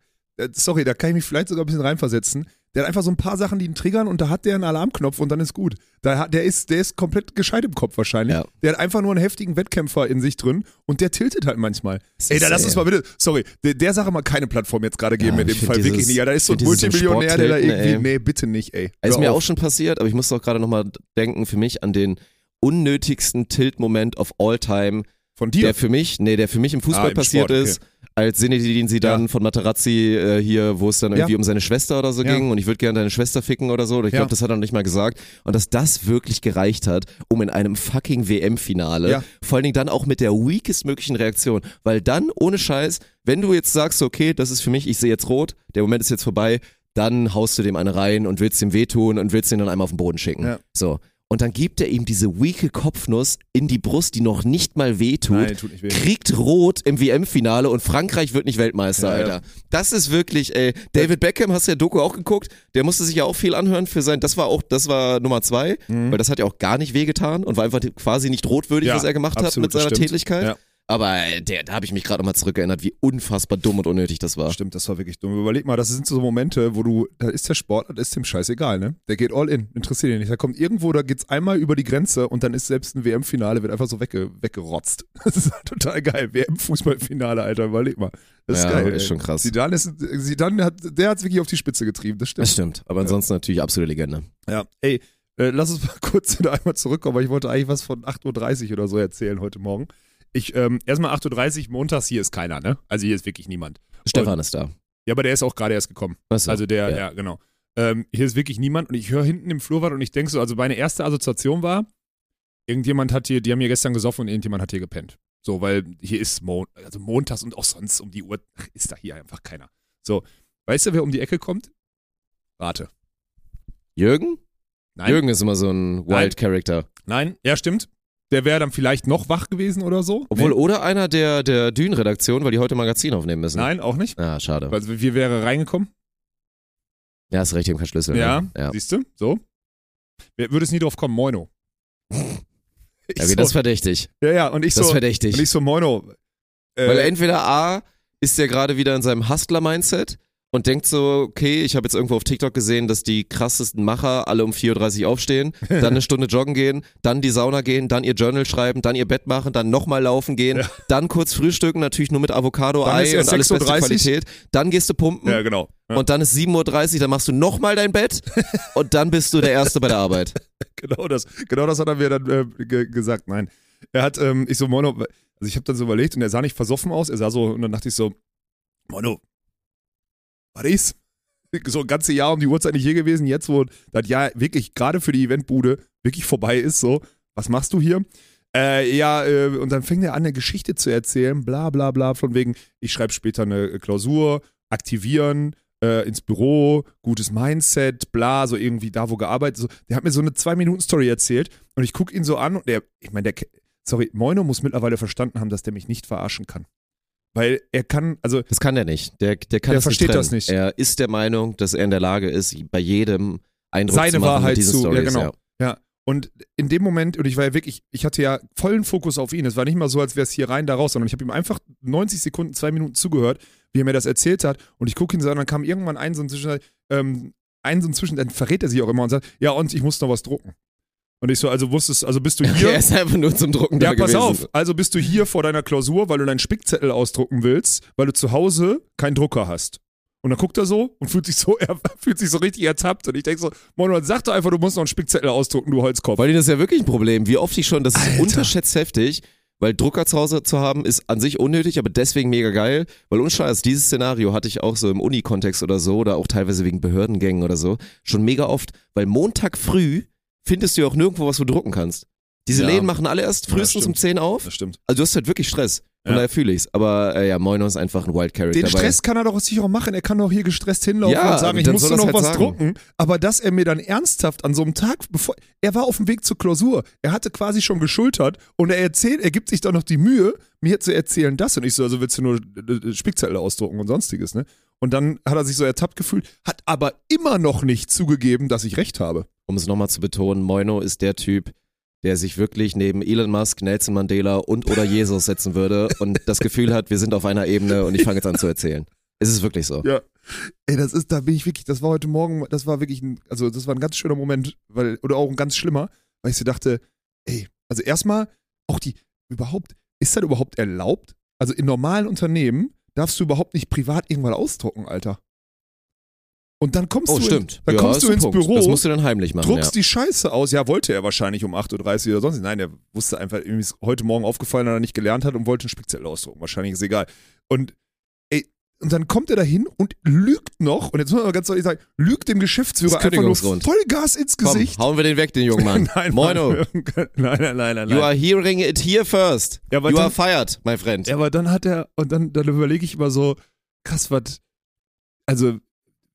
sorry, da kann ich mich vielleicht sogar ein bisschen reinversetzen. Der hat einfach so ein paar Sachen, die ihn triggern und da hat der einen Alarmknopf und dann ist gut. Da hat, der, ist, der ist komplett gescheit im Kopf wahrscheinlich. Ja. Der hat einfach nur einen heftigen Wettkämpfer in sich drin und der tiltet halt manchmal. Ey, ist, da lass äh, uns mal bitte, sorry, der, der Sache mal keine Plattform jetzt gerade geben Ja, in dem Fall. dieses- wirklich nicht. Ja, da ist so ein Multimillionär, der da irgendwie, ey. nee, bitte nicht, ey. Ist Hör mir auf. auch schon passiert, aber ich musste auch gerade nochmal denken, für mich an den unnötigsten Tilt-Moment of all time, Von dir. der für mich, nee, der für mich im Fußball Ah, im passiert Sport, okay. ist, als Zinedine Zidane Ja. von Materazzi äh, hier, wo es dann irgendwie Ja. um seine Schwester oder so Ja. ging und ich würde gerne deine Schwester ficken oder so, oder ich glaube, das hat er noch nicht mal gesagt und dass das wirklich gereicht hat, um in einem fucking WM-Finale, vor allen Dingen dann auch mit der weakest möglichen Reaktion, weil dann, ohne Scheiß, wenn du jetzt sagst, okay, das ist für mich, ich sehe jetzt rot, der Moment ist jetzt vorbei, dann haust du dem eine rein und willst ihm wehtun und willst ihn dann einmal auf den Boden schicken. So. Und dann gibt er ihm diese weake Kopfnuss in die Brust, die noch nicht mal wehtut Nein, tut nicht weh. kriegt Rot im WM-Finale und Frankreich wird nicht Weltmeister, Ja, ja. Alter. Das ist wirklich, ey. David Beckham, hast du ja Doku auch geguckt, der musste sich ja auch viel anhören für sein, das war auch, das war Nummer zwei, weil das hat ja auch gar nicht wehgetan und war einfach quasi nicht rotwürdig, Mhm. Ja, was er gemacht hat absolut, mit seiner stimmt. Tätigkeit. Ja. Aber äh, der, da habe ich mich gerade nochmal zurückerinnert, wie unfassbar dumm und unnötig das war. Stimmt, das war wirklich dumm. Überleg mal, das sind so Momente, wo du, da ist der Sportler, das ist dem scheißegal, ne? Der geht all in, interessiert ihn nicht. Da kommt irgendwo, da geht's einmal über die Grenze und dann ist selbst ein WM-Finale, wird einfach so wegge weggerotzt. Das ist halt total geil. WM-Fußballfinale, Alter, überleg mal. Das ist Ja, geil. ist ey. schon krass. Zidane, ist, Zidane hat, der hat's wirklich auf die Spitze getrieben, das stimmt. Das stimmt. Aber ansonsten natürlich absolute Legende. Ja, ey, äh, lass uns mal kurz wieder einmal zurückkommen, weil ich wollte eigentlich was von 8.30 Uhr oder so erzählen heute Morgen. Ich, ähm, erstmal 8.30 Uhr, montags, hier ist keiner, ne? Also hier ist wirklich niemand. Stefan ist da. Ja, aber der ist auch gerade erst gekommen. Achso, Also der, ja, ja. genau. Ähm, hier ist wirklich niemand und ich höre hinten im Flur was und ich denke so, also meine erste Assoziation war, irgendjemand hat hier, die haben hier gestern gesoffen und irgendjemand hat hier gepennt. So, weil hier ist Mon also montags und auch sonst um die Uhr ist da hier einfach keiner. So, weißt du, wer um die Ecke kommt? Rate. Jürgen? Nein. Jürgen ist immer so ein Wild Character. Nein, ja, stimmt. Der wäre dann vielleicht noch wach gewesen oder so. Obwohl, nee. oder einer der, der Dün-Redaktion, weil die heute Magazin aufnehmen müssen. Nein, auch nicht. Ah, schade. Also, wie wäre reingekommen? Ja, die haben keinen Schlüssel. Ja, Ne? Ja. siehst du? So. Wer würde es nie drauf kommen, Moino. Okay, so, das ist verdächtig. ja, ja, und ich Das ist so, verdächtig. und ich so, Moino. Äh, Weil entweder A, ist der gerade wieder in seinem Hustler-Mindset und denkt so, okay, ich habe jetzt irgendwo auf TikTok gesehen, dass die krassesten Macher alle um 4.30 Uhr aufstehen, dann eine Stunde joggen gehen, dann die Sauna gehen, dann ihr Journal schreiben, dann ihr Bett machen, dann nochmal laufen gehen, Ja. dann kurz frühstücken, natürlich nur mit Avocado, Dann Ei und alles beste 6.30 Uhr. Qualität. Dann gehst du pumpen ja, genau. Ja, und dann ist 7.30 Uhr, dann machst du nochmal dein Bett und dann bist du der Erste bei der Arbeit. genau das. Genau das hat er mir dann äh, ge gesagt. Nein. Er hat, ähm, ich so, Mono, also ich habe dann so überlegt und er sah nicht versoffen aus. Er sah so, und dann dachte ich so, Mono, was ist? So ein ganzes Jahr um die Uhrzeit nicht hier gewesen. Jetzt, wo das Jahr wirklich gerade für die Eventbude wirklich vorbei ist, so, was machst du hier? Äh, ja, äh, und dann fängt er an, eine Geschichte zu erzählen, bla bla bla, von wegen, ich schreibe später eine Klausur, aktivieren, äh, ins Büro, gutes Mindset, bla, so irgendwie da, wo gearbeitet. So. Der hat mir so eine Zwei-Minuten-Story erzählt und ich gucke ihn so an und der, ich meine, der, sorry, Moino muss mittlerweile verstanden haben, dass der mich nicht verarschen kann. Weil er kann, also Das kann er nicht. Der, der kann Der das versteht nicht das nicht. Er ist der Meinung, dass er in der Lage ist, bei jedem Eindruck Seine zu machen Wahrheit mit zu- ja, Stories. genau. Ja. Und in dem Moment, und ich war ja wirklich, ich hatte ja vollen Fokus auf ihn. Es war nicht mal so, als wäre es hier rein, da raus, sondern ich habe ihm einfach 90 Sekunden, zwei Minuten zugehört, wie er mir das erzählt hat. Und ich gucke ihn so an, dann kam irgendwann ein so ein Zwischen, ähm, ein so ein Zwischen, dann verrät er sich auch immer und sagt, ja, und ich muss noch was drucken. Und ich so, also wusstest, also bist du Okay, hier. er ist einfach nur zum Drucken Ja, da pass gewesen. auf. Also bist du hier vor deiner Klausur, weil du deinen Spickzettel ausdrucken willst, weil du zu Hause keinen Drucker hast. Und dann guckt er so und fühlt sich so, er fühlt sich so richtig ertappt. Und ich denke so, Mono, sag doch einfach, du musst noch einen Spickzettel ausdrucken, du Holzkopf. Weil das ist ja wirklich ein Problem. Wie oft ich schon, das ist Alter. unterschätzt heftig, weil Drucker zu Hause zu haben ist an sich unnötig, aber deswegen mega geil. Weil unscheiß, dieses Szenario hatte ich auch so im Uni-Kontext oder so oder auch teilweise wegen Behördengängen oder so schon mega oft, weil Montag früh findest du ja auch nirgendwo, was du drucken kannst. Diese Ja. Läden machen alle erst Ja, frühestens um stimmt. 10 auf. Das stimmt. Also du hast halt wirklich Stress. Von Ja. daher fühle ich's. Aber äh, ja, Moino ist einfach ein Wild Character. Den dabei. Stress kann er doch sicher auch machen. Er kann doch hier gestresst hinlaufen Ja, und sagen, ich soll noch er's was halt sagen. drucken. Aber dass er mir dann ernsthaft an so einem Tag, bevor er war auf dem Weg zur Klausur, er hatte quasi schon geschultert und er erzählt, er gibt sich dann noch die Mühe, mir zu erzählen das. Und ich so, also willst du nur äh, Spickzettel ausdrucken und sonstiges, ne? Und dann hat er sich so ertappt gefühlt, hat aber immer noch nicht zugegeben, dass ich recht habe. Um es nochmal zu betonen, Moino ist der Typ, der sich wirklich neben Elon Musk, Nelson Mandela und oder Jesus setzen würde und das Gefühl hat, wir sind auf einer Ebene und ich fange jetzt an zu erzählen. Es ist wirklich so. Ja. Ey, das ist, da bin ich wirklich, das war heute Morgen, das war wirklich ein, also das war ein ganz schöner Moment, weil, oder auch ein ganz schlimmer, weil ich so dachte, ey, also erstmal, auch die, überhaupt, ist das überhaupt erlaubt? Also in normalen Unternehmen darfst du überhaupt nicht privat irgendwann ausdrucken, Alter. Und dann kommst Oh, du, stimmt. In, dann Ja, kommst du ins Punkt. Büro, Das musst du dann heimlich machen. druckst Ja. die Scheiße aus. Ja, wollte er wahrscheinlich um 8.30 Uhr oder sonst. Nein, er wusste einfach, irgendwie ist heute Morgen aufgefallen, dass er nicht gelernt hat und wollte einen Spickzettel ausdrucken. Wahrscheinlich ist egal. Und ey, und dann kommt er dahin und lügt noch, und jetzt muss man mal ganz deutlich sagen, lügt dem Geschäftsführer einfach nur. Vollgas ins Komm, Gesicht. hauen wir den weg, den jungen Mann. nein, Moino, Mann. nein, nein, nein, nein. you are hearing it here first. Ja, you dann- are fired, my friend. Ja, aber dann hat er, und dann, dann überlege ich immer so, krass, was, also,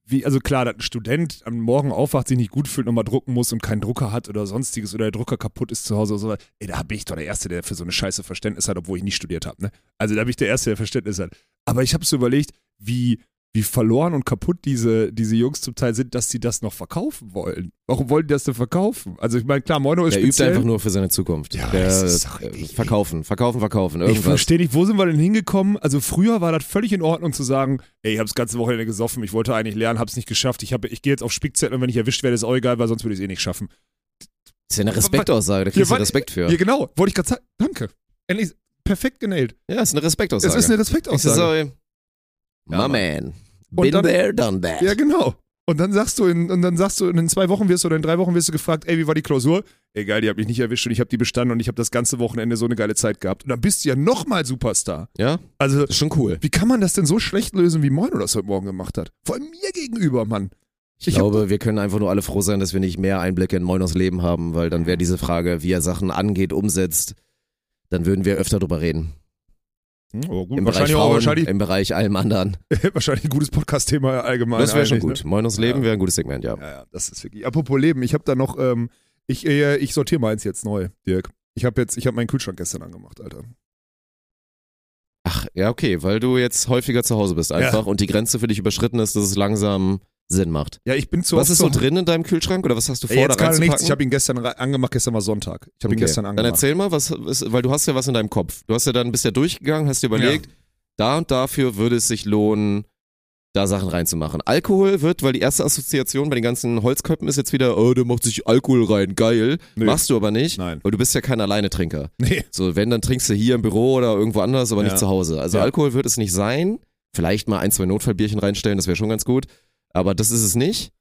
wie, also klar, dass ein Student am Morgen aufwacht, sich nicht gut fühlt, nochmal drucken muss und keinen Drucker hat oder sonstiges oder der Drucker kaputt ist zu Hause oder so. Ey, da bin ich doch der Erste, der für so eine Scheiße Verständnis hat, obwohl ich nicht studiert habe, ne? Also da bin ich der Erste, der Verständnis hat. Aber ich habe so überlegt, wie, wie verloren und kaputt diese, diese Jungs zum Teil sind, dass sie das noch verkaufen wollen. Warum wollen die das denn verkaufen? Also ich meine, klar, Mono ist Der übt speziell. einfach nur für seine Zukunft. Ja, Der, das ist doch- äh, ich- verkaufen, verkaufen, verkaufen. Ich Irgendwas. verstehe nicht, wo sind wir denn hingekommen? Also früher war das völlig in Ordnung zu sagen, ey, ich habe das ganze Wochenende gesoffen, ich wollte eigentlich lernen, habe es nicht geschafft, ich, hab- ich gehe jetzt auf Spickzettel und wenn ich erwischt werde, ist auch egal, weil sonst würde ich es eh nicht schaffen. Das ist ja eine Respektaussage, da kriegst du warte, Respekt für. Ja, genau, wollte ich gerade sagen. Danke. Endlich perfekt genäht. Ja, ist eine Respektaussage. Es ist eine Ich Respektaussage. Sorry, my Ja, man. Been dann- there, done that. Ja, genau. Und dann sagst du, in, und dann sagst du, in zwei Wochen wirst du oder in drei Wochen wirst du gefragt, ey, wie war die Klausur? Egal, die hat mich nicht erwischt und ich habe die bestanden und ich habe das ganze Wochenende so eine geile Zeit gehabt. Und dann bist du ja nochmal Superstar. Ja, Also, ist schon cool. wie kann man das denn so schlecht lösen, wie Moino das heute Morgen gemacht hat? Vor allem mir gegenüber, Mann. Ich, glaube, wir können einfach nur alle froh sein, dass wir nicht mehr Einblicke in Moinos Leben haben, weil dann wäre diese Frage, wie er Sachen angeht, umsetzt, dann würden wir öfter drüber reden. Hm, aber gut, Im Bereich wahrscheinlich auch Frauen, wahrscheinlich, im Bereich allem anderen. wahrscheinlich ein gutes Podcast-Thema allgemein. Das wäre schon gut. Moinos Leben Ja. wäre ein gutes Segment, ja. Ne? Ja, ja, das ist wirklich. Apropos Leben, ich habe da noch, ähm, ich, äh, ich sortiere meins jetzt neu, Dirk. Ich habe jetzt, ich habe meinen Kühlschrank gestern angemacht, Alter. Ach, ja, okay, weil du jetzt häufiger zu Hause bist einfach und die Grenze für dich überschritten ist, dass es langsam Sinn macht. Ja, ich bin zu was ist so drin in deinem Kühlschrank oder was hast du Ey, vor, jetzt da gerade nichts. Ich habe ihn gestern angemacht, gestern war Sonntag. Ich habe ihn Okay. gestern Dann angemacht. erzähl mal, was ist, weil du hast ja was in deinem Kopf. Du hast ja dann, bist ja durchgegangen, hast dir überlegt, da und dafür würde es sich lohnen, da Sachen reinzumachen. Alkohol wird, weil die erste Assoziation bei den ganzen Holzköppen ist jetzt wieder, oh, der macht sich Alkohol rein, geil. Nö. Machst du aber nicht, Nein. weil du bist ja kein Alleinetrinker. Nee. So, wenn, dann trinkst du hier im Büro oder irgendwo anders, aber Ja. nicht zu Hause. Also Ja. Alkohol wird es nicht sein. Vielleicht mal ein, zwei Notfallbierchen reinstellen, das wäre schon ganz gut. Aber das ist es nicht.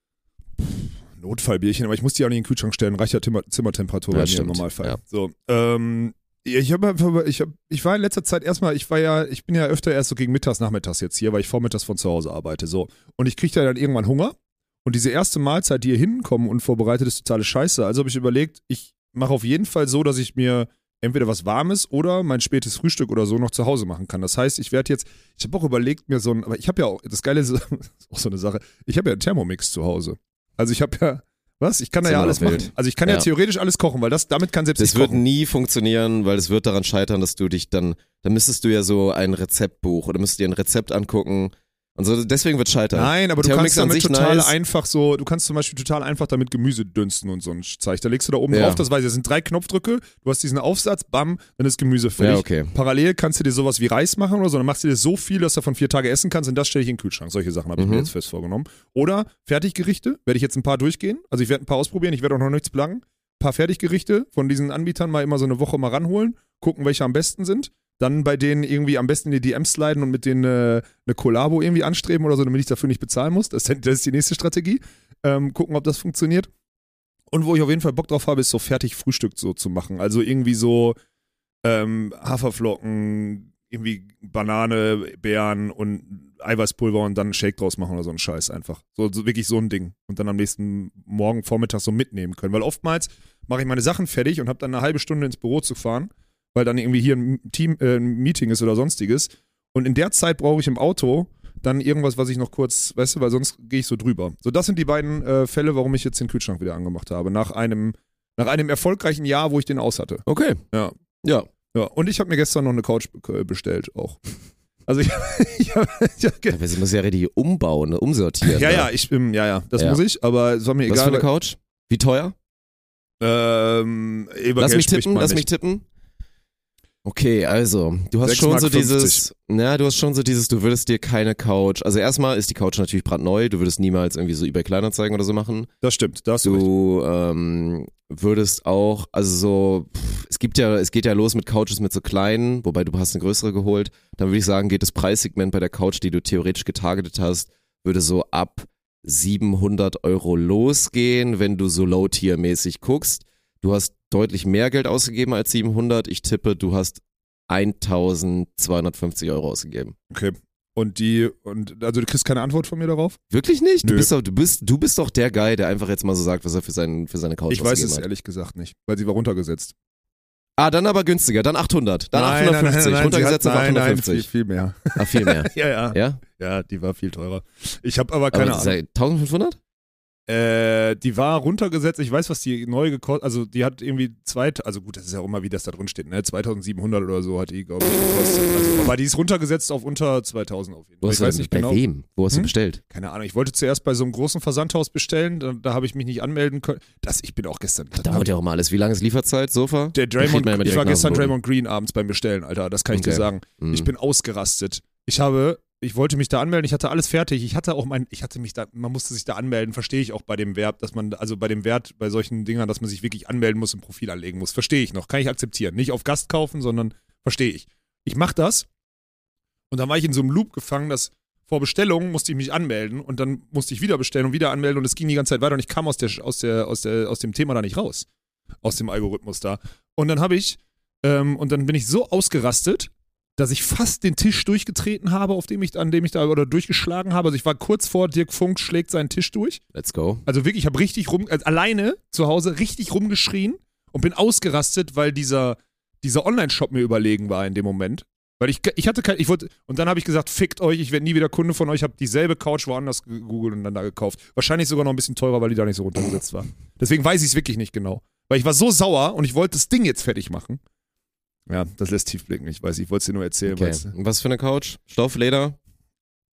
Notfallbierchen, aber ich muss die auch nicht in den Kühlschrank stellen. Reicht ja Zimmer Zimmertemperatur Ja, bei mir stimmt. im Normalfall. Ja. So, ähm, ich, hab einfach, ich, hab, ich war in letzter Zeit erstmal, ich war ja, ich bin ja öfter erst so gegen mittags, nachmittags jetzt hier, weil ich vormittags von zu Hause arbeite. So. Und ich kriege da dann irgendwann Hunger. Und diese erste Mahlzeit, die hier hinkommen und vorbereitet, ist totale Scheiße. Also habe ich überlegt, ich mache auf jeden Fall so, dass ich mir entweder was Warmes oder mein spätes Frühstück oder so noch zu Hause machen kann. Das heißt, ich werde jetzt, ich habe auch überlegt, mir so ein, aber ich habe ja auch, das Geile ist, auch so eine Sache, ich habe ja einen Thermomix zu Hause. Also ich habe ja, was? Ich kann da ja alles machen. Also ich kann ja. Ja. theoretisch alles kochen, weil das, damit kann selbst Das ich wird kochen. nie funktionieren, weil es wird daran scheitern, dass du dich dann, dann müsstest du ja so ein Rezeptbuch oder müsstest dir ein Rezept angucken. Und so, deswegen wird scheitern. Nein, aber du Thermomix kannst an damit total nice. einfach so, du kannst zum Beispiel total einfach damit Gemüse dünsten und so ein Zeug. Da legst du da oben Ja. drauf, das weiß ich, das sind drei Knopfdrücke, du hast diesen Aufsatz, bam, dann ist Gemüse fertig. Ja, okay. Parallel kannst du dir sowas wie Reis machen oder so, dann machst du dir so viel, dass du davon vier Tage essen kannst und das stelle ich in den Kühlschrank. Solche Sachen habe ich Mhm. mir jetzt fest vorgenommen. Oder Fertiggerichte, werde ich jetzt ein paar durchgehen. Also ich werde ein paar ausprobieren, ich werde auch noch nichts plagen. Ein paar Fertiggerichte von diesen Anbietern mal immer so eine Woche mal ranholen, gucken, welche am besten sind. Dann bei denen irgendwie am besten in die DMs sliden und mit denen äh, eine Kollabo irgendwie anstreben oder so, damit ich dafür nicht bezahlen muss. Das, ist- die nächste Strategie. Ähm, gucken, ob das funktioniert. Und wo ich auf jeden Fall Bock drauf habe, ist so fertig Frühstück so zu machen. Also irgendwie so ähm, Haferflocken, irgendwie Banane, Beeren und Eiweißpulver und dann einen Shake draus machen oder so ein Scheiß einfach. So, so wirklich so ein Ding. Und dann am nächsten Morgen, Vormittag so mitnehmen können. Weil oftmals mache ich meine Sachen fertig und habe dann eine halbe Stunde ins Büro zu fahren, weil dann irgendwie hier ein Team, äh, ein Meeting ist oder sonstiges. Und in der Zeit brauche ich im Auto dann irgendwas, was ich noch kurz, weißt du, weil sonst gehe ich so drüber. So, das sind die beiden äh, Fälle, warum ich jetzt den Kühlschrank wieder angemacht habe. Nach einem, nach einem erfolgreichen Jahr, wo ich den aus hatte. Okay. Ja. Ja. Ja, und ich habe mir gestern noch eine Couch be- bestellt auch. Also ich, ich habe ich hab Aber sie muss ja richtig umbauen, ne? umsortieren. ja, ne? ja, ich bin, ja, ja, das Ja. muss ich, aber es war mir Was für eine egal. Couch? Wie teuer? Ähm, Lass mich tippen, lass mich nicht. tippen. Okay, also, du hast 6,50 schon so dieses, na, du hast schon so dieses, du würdest dir keine Couch, also erstmal ist die Couch natürlich brandneu, du würdest niemals irgendwie so eBay Kleinanzeigen oder so machen. Das stimmt, da hast du recht. Du ähm, würdest auch, also so, pff, es gibt ja, es geht ja los mit Couches mit so kleinen, wobei du hast eine größere geholt. Dann würde ich sagen, geht das Preissegment bei der Couch, die du theoretisch getargetet hast, würde so ab 700 Euro losgehen, wenn du so Low-Tier-mäßig guckst. Du hast deutlich mehr Geld ausgegeben als 700. Ich tippe, du hast 1250 Euro ausgegeben. Okay. Und die, und also du kriegst keine Antwort von mir darauf? Wirklich nicht? Du bist, doch, du, bist, du bist doch der Guy, der einfach jetzt mal so sagt, was er für, seinen, für seine Couch Ich weiß ausgegeben es hat. ehrlich gesagt nicht, weil sie war runtergesetzt. Ah, dann aber günstiger, dann 800, dann 850, runtergesetzt sie auf hat, nein, nein, 850. viel, viel mehr. Ach, viel mehr. ja, ja, ja? ja, die war viel teurer. Ich habe aber Aber keine ist Ahnung. ja 1500? Äh, die war runtergesetzt. Ich weiß, was die neu gekostet. Also die hat irgendwie zwei. Also gut, das ist ja auch immer, wie das da drin steht. Ne, 2700 oder so hat die, glaube ich, gekostet. Also, aber die ist runtergesetzt auf unter 2000 auf jeden Fall. Ich weiß du, nicht bei genau. wem? Wo hast du Hm? bestellt? Keine Ahnung. Ich wollte zuerst bei so einem großen Versandhaus bestellen. Da, da habe ich mich nicht anmelden können. Das, ich bin auch gestern. Dauert ja auch mal alles. Wie lange ist Lieferzeit? Sofa? Der Da Draymond, ich war gestern. Draymond Green abends beim Bestellen, Alter. Das kann ich dir Okay. sagen. Mhm. Ich bin ausgerastet. Ich habe, ich wollte mich da anmelden, ich hatte alles fertig. Ich hatte auch mein, ich hatte mich da, man musste sich da anmelden, verstehe ich auch bei dem Verb, dass man, also bei dem Wert, bei solchen Dingern, dass man sich wirklich anmelden muss und Profil anlegen muss. Verstehe ich noch, kann ich akzeptieren. Nicht auf Gast kaufen, sondern verstehe ich. Ich mache das und dann war ich in so einem Loop gefangen, dass vor Bestellung musste ich mich anmelden und dann musste ich wieder bestellen und wieder anmelden und es ging die ganze Zeit weiter und ich kam aus, der, aus, der, aus, der, aus dem Thema da nicht raus. Aus dem Algorithmus da. Und dann habe ich, ähm, und dann bin ich so ausgerastet, dass ich fast den Tisch durchgetreten habe, auf dem ich, an dem ich da oder durchgeschlagen habe. Also ich war kurz vor Dirk Funk schlägt seinen Tisch durch. Let's go. Also wirklich, ich habe richtig rum, also alleine zu Hause richtig rumgeschrien und bin ausgerastet, weil dieser, dieser Online-Shop mir überlegen war in dem Moment. Weil ich, ich hatte kein, ich wollte, und dann habe ich gesagt, fickt euch, ich werde nie wieder Kunde von euch, habe dieselbe Couch woanders gegoogelt und dann da gekauft. Wahrscheinlich sogar noch ein bisschen teurer, weil die da nicht so runtergesetzt war. Deswegen weiß ich es wirklich nicht genau. Weil ich war so sauer und ich wollte das Ding jetzt fertig machen. Ja, das lässt tief blicken, ich weiß, ich wollte es dir nur erzählen, Okay. Und Was für eine Couch? Stoff, Leder?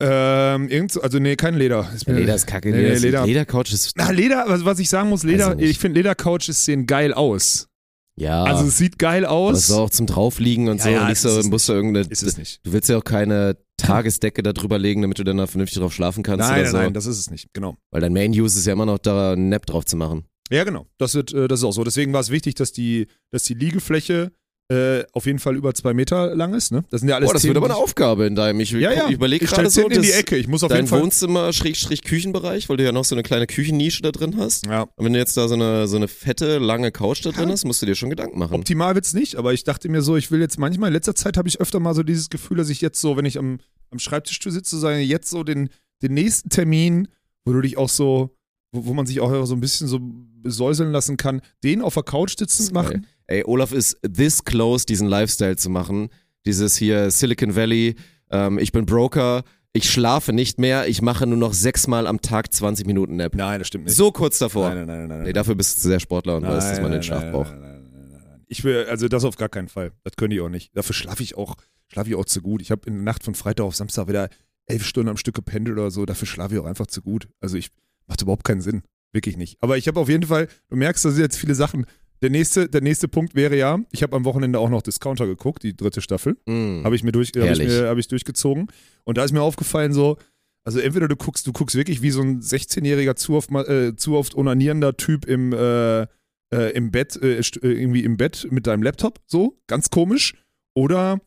Ähm, irgend so, also nee, kein Leder. Ist Leder ist kacke. Nee, Leder, nee, ist- Leder. Ledercouch ist. Na, Leder, also was ich sagen muss, Leder, Weiß ich finde Ledercouches sehen geil aus. Ja. Also es sieht geil aus. so auch zum Draufliegen und Ja, so. ja, nicht ist so, es musst du irgendeine. ist es nicht. Du willst ja auch keine Tagesdecke da drüber legen, damit du dann da vernünftig drauf schlafen kannst Nein, oder nein, so. nein, das ist es nicht. Genau. Weil dein Main Use ist ja immer noch da, einen Nap drauf zu machen. Ja, genau. Das, wird, äh, das ist auch so. Deswegen war es wichtig, dass die, dass die Liegefläche äh, auf jeden Fall über zwei Meter lang ist. Ne? Das sind ja alles Boah, das Themen, wird aber eine Aufgabe in deinem. Ich, Ja, ja. ich überlege ich gerade so, in die Ecke. Ich muss auf dein jeden Fall. Wohnzimmer Schrägstrich Küchenbereich, weil du ja noch so eine kleine Küchennische da drin hast. Ja. Und wenn du jetzt da so eine, so eine fette, lange Couch da drin hast, musst du dir schon Gedanken machen. Optimal wird's nicht, aber ich dachte mir so, ich will jetzt manchmal, in letzter Zeit habe ich öfter mal so dieses Gefühl, dass ich jetzt so, wenn ich am, am Schreibtischstuhl sitze, sage jetzt so den, den nächsten Termin, wo du dich auch so, wo, wo man sich auch so ein bisschen so besäuseln lassen kann, den auf der Couch sitzen machen. Ey, Olaf ist this close, diesen Lifestyle zu machen. Dieses hier Silicon Valley, ähm, ich bin Broker, ich schlafe nicht mehr, ich mache nur noch sechsmal am Tag 20 Minuten Nap. Nein, das stimmt nicht. So kurz davor. Nein, nein, nein, nein. Nee, dafür bist du sehr Sportler und weißt, dass man den Schlaf nein, braucht. Nein, nein, nein, nein, nein. Ich will, also das auf gar keinen Fall. Das könnte ich auch nicht. Dafür schlafe ich auch, schlafe ich auch zu gut. Ich habe in der Nacht von Freitag auf Samstag wieder elf Stunden am Stück gependelt oder so. Dafür schlafe ich auch einfach zu gut. Also ich macht überhaupt keinen Sinn. Wirklich nicht. Aber ich habe auf jeden Fall, du merkst, da sind jetzt viele Sachen. Der nächste, der nächste Punkt wäre ja, ich habe am Wochenende auch noch Discounter geguckt, die dritte Staffel. Mm. Habe ich mir durch, habe ich, mir, hab ich durchgezogen. Und da ist mir aufgefallen, so, also entweder du guckst, du guckst wirklich wie so ein 16-jähriger zu oft, äh, zu oft onanierender Typ im, äh, äh, im Bett, äh, äh, irgendwie im Bett mit deinem Laptop, so, ganz komisch. Oder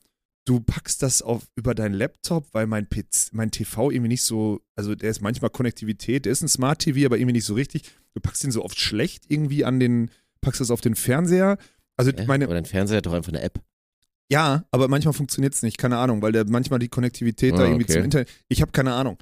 du packst das auf über deinen Laptop, weil mein, PC, mein TV irgendwie nicht so, also der ist manchmal Konnektivität, der ist ein Smart TV, aber irgendwie nicht so richtig. Du packst ihn so oft schlecht irgendwie an den, packst das auf den Fernseher. Also Äh, meine, aber dein Fernseher hat doch einfach eine App. ja, aber manchmal funktioniert es nicht, keine Ahnung, weil der manchmal die Konnektivität da Ah, irgendwie okay. zum Internet. Ich habe keine Ahnung.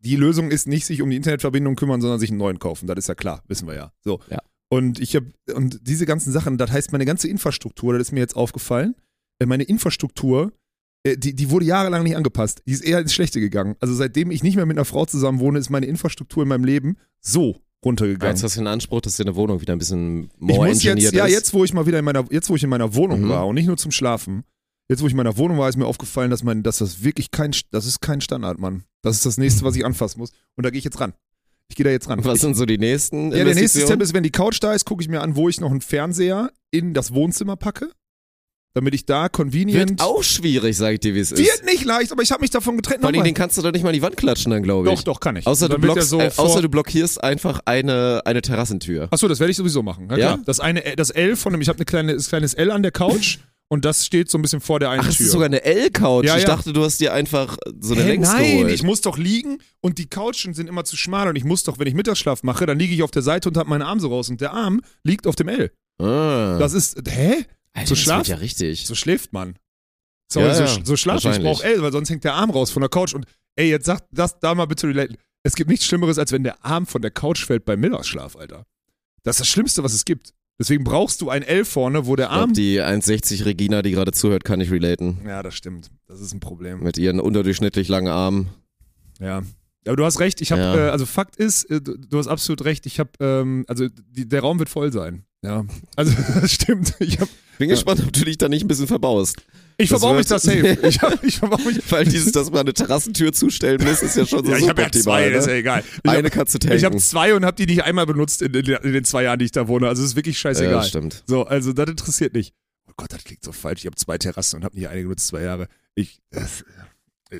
Die Lösung ist nicht sich um die Internetverbindung kümmern, sondern sich einen neuen kaufen. Das ist ja klar, wissen wir ja. So. Ja. Und ich habe und diese ganzen Sachen, das heißt meine ganze Infrastruktur, das ist mir jetzt aufgefallen. äh, Meine Infrastruktur, äh, die, die wurde jahrelang nicht angepasst. Die ist eher ins Schlechte gegangen. Also seitdem ich nicht mehr mit einer Frau zusammen wohne, ist meine Infrastruktur in meinem Leben so runtergegangen. Jetzt hast du den Anspruch, dass deine Wohnung wieder ein bisschen Ich more muss engineered jetzt, ja, ist. jetzt, wo ich mal wieder in meiner, jetzt, wo ich in meiner Wohnung Mhm. war und nicht nur zum Schlafen, jetzt, wo ich in meiner Wohnung war, ist mir aufgefallen, dass mein, dass das wirklich kein, das ist kein Standard, Mann. Das ist das nächste, was ich anfassen muss. Und da gehe ich jetzt ran. Ich gehe da jetzt ran. Was ich, sind so die nächsten ja, der nächste? Step ist, wenn die Couch da ist, gucke ich mir an, wo ich noch einen Fernseher in das Wohnzimmer packe, damit ich da convenient. Wird auch schwierig, sag ich dir, wie es ist. Wird nicht leicht, aber ich habe mich davon getrennt. Vor allem, den kannst du doch nicht mal in die Wand klatschen dann, glaube ich. Doch, doch, kann ich. Außer du, blockst, der äh, außer du blockierst einfach eine, eine Terrassentür. Achso, das werde ich sowieso machen. Ja. Das eine, das L von dem, ich habe ein kleine, kleines L an der Couch und das steht so ein bisschen vor der einen Ach, Tür. ist sogar eine L-Couch. Ja, ich ja. dachte, du hast dir einfach so eine Hä, Längs nein, geholt. ich muss doch liegen und die Couchen sind immer zu schmal und ich muss doch, wenn ich Mittagsschlaf mache, dann liege ich auf der Seite und habe meinen Arm so raus und der Arm liegt auf dem L. ah. Das ist, hä? Alter, so wird ja richtig. So schläft man. So, Ja, so, ja, so schlaf ich. Ich brauche L, weil sonst hängt der Arm raus von der Couch und ey, jetzt sag das da mal bitte relaten. Es gibt nichts Schlimmeres, als wenn der Arm von der Couch fällt beim Mittagsschlaf, Alter. Das ist das Schlimmste, was es gibt. Deswegen brauchst du ein L vorne, wo der Ich glaub, Arm. die 1,60 Regina, die gerade zuhört, kann nicht relaten. ja, das stimmt. Das ist ein Problem. Mit ihren unterdurchschnittlich langen Armen. Ja. Aber du hast recht, ich habe, Ja. äh, also Fakt ist, äh, du, du hast absolut recht, ich habe, ähm, also die, der Raum wird voll sein. Ja. Also das stimmt. Ich, hab, Bin gespannt, ob du dich da nicht ein bisschen verbaust. ich Das verbau mich da safe. Ich, hab, ich verbau mich. Weil dieses, dass man eine Terrassentür zustellen muss, ist ja schon so ja, ich habe ja zwei, das ist ja ne? egal. Ich Eine hab, du tanken. ich habe zwei und habe die nicht einmal benutzt in, den- in den zwei Jahren, die ich da wohne. Also es ist wirklich ja, scheißegal. stimmt. so, also das interessiert nicht. Oh Gott, das klingt so falsch. Ich habe zwei Terrassen und habe nicht eine genutzt, zwei Jahre. Ich, das,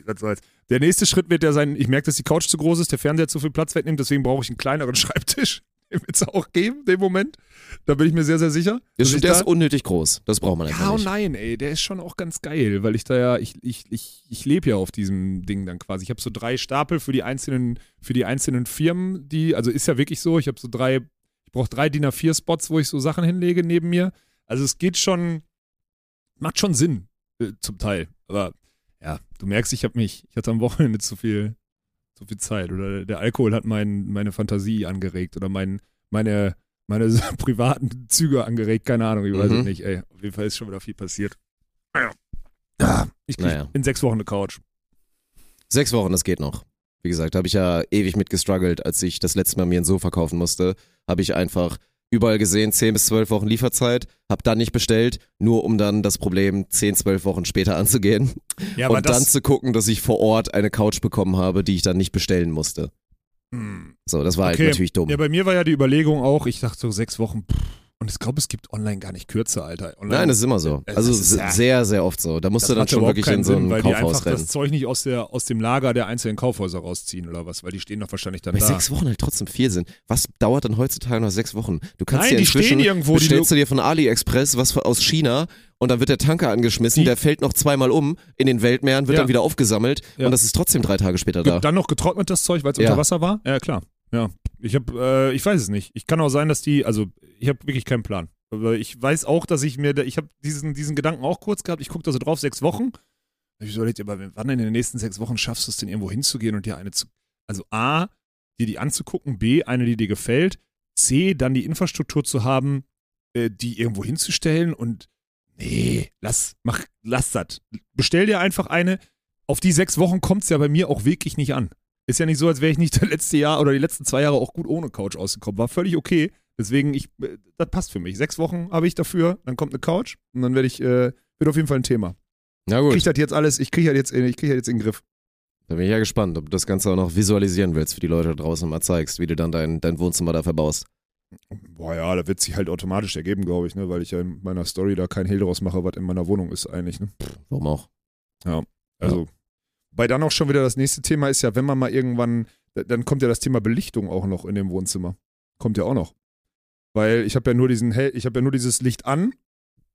was soll's. Der nächste Schritt wird ja sein, ich merke, dass die Couch zu groß ist, der Fernseher zu viel Platz wegnimmt, deswegen brauche ich einen kleineren Schreibtisch. Den wird es auch geben, dem Moment. Da bin ich mir sehr, sehr sicher. Ja, ich der da- ist unnötig groß. Das braucht man einfach ja und nicht. nein, ey, der ist schon auch ganz geil, weil ich da ja, ich, ich, ich, ich lebe ja auf diesem Ding dann quasi. Ich habe so drei Stapel für die einzelnen, für die einzelnen Firmen, die, also ist ja wirklich so, ich habe so drei, ich brauche drei DIN A4-Spots, wo ich so Sachen hinlege neben mir. Also es geht schon, macht schon Sinn, äh, zum Teil. Aber ja, du merkst, ich habe mich, ich hatte am Wochenende zu viel, zu viel Zeit oder der Alkohol hat mein, meine Fantasie angeregt oder mein, meine, meine privaten Züge angeregt, keine Ahnung, ich weiß Mhm. es nicht, ey. Auf jeden Fall ist schon wieder viel passiert. Ich krieg Naja. in sechs Wochen eine Couch. Sechs Wochen, das geht noch. Wie gesagt, habe ich ja ewig mit gestruggelt, als ich das letzte Mal mir ein Sofa kaufen musste, habe ich einfach überall gesehen, 10 bis 12 Wochen Lieferzeit, hab dann nicht bestellt, nur um dann das Problem 10, 12 Wochen später anzugehen Ja, und dann zu gucken, dass ich vor Ort eine Couch bekommen habe, die ich dann nicht bestellen musste. Hm. So, das war Okay. halt natürlich dumm. Ja, bei mir war ja die Überlegung auch, ich dachte so sechs Wochen, pff, und ich glaube, es gibt online gar nicht kürzer, Alter. Online, Nein, das ist immer so. Das Also sehr, sehr oft so. Da musst du dann schon wirklich in so Sinn, ein weil die Kaufhaus einfach rennen. das Zeug nicht aus, der, aus dem Lager der einzelnen Kaufhäuser rausziehen oder was, weil die stehen doch wahrscheinlich dann Bei da. sechs Wochen halt trotzdem viel sind. Was dauert dann heutzutage noch sechs Wochen? Du kannst Nein, dir die inzwischen, stehen irgendwo, bestellst du dir von AliExpress was aus China und dann wird der Tanker angeschmissen, Die- der fällt noch zweimal um in den Weltmeeren, wird Ja. dann wieder aufgesammelt Ja. und das ist trotzdem drei Tage später da. Dann noch getrocknet das Zeug, weil es Ja. unter Wasser war? Ja, klar. Ja. Ich habe, äh, ich weiß es nicht. Ich kann auch sein, dass die, also ich habe wirklich keinen Plan. Aber ich weiß auch, dass ich mir, ich habe diesen, diesen Gedanken auch kurz gehabt. Ich gucke da so drauf, sechs Wochen. Ich überlegt, aber wann in den nächsten sechs Wochen schaffst du es denn irgendwo hinzugehen und dir eine zu, also A, dir die anzugucken, B, eine, die dir gefällt, C, dann die Infrastruktur zu haben, äh, die irgendwo hinzustellen und nee, lass, mach, lass das. Bestell dir einfach eine. Auf die sechs Wochen kommt es ja bei mir auch wirklich nicht an. Ist ja nicht so, als wäre ich nicht das letzte Jahr oder die letzten zwei Jahre auch gut ohne Couch ausgekommen. War völlig okay. Deswegen, ich, äh, das passt für mich. Sechs Wochen habe ich dafür, dann kommt eine Couch und dann werde ich, äh, wird auf jeden Fall ein Thema. Na gut, ich das jetzt alles, ich kriege das jetzt, in- ich krieg das jetzt in den Griff. da bin ich ja gespannt, ob du das Ganze auch noch visualisieren willst, für die Leute da draußen mal zeigst, wie du dann dein, dein Wohnzimmer da verbaust. Boah, ja, da wird sich halt automatisch ergeben, glaube ich, ne, weil ich ja in meiner Story da kein Hehl draus mache, was in meiner Wohnung ist eigentlich, ne. Warum auch? Also, bei dann auch schon wieder das nächste Thema ist ja, wenn man mal irgendwann, da- dann kommt ja das Thema Belichtung auch noch in dem Wohnzimmer. Kommt ja auch noch. Weil ich habe ja nur diesen hell, ich habe ja nur dieses Licht an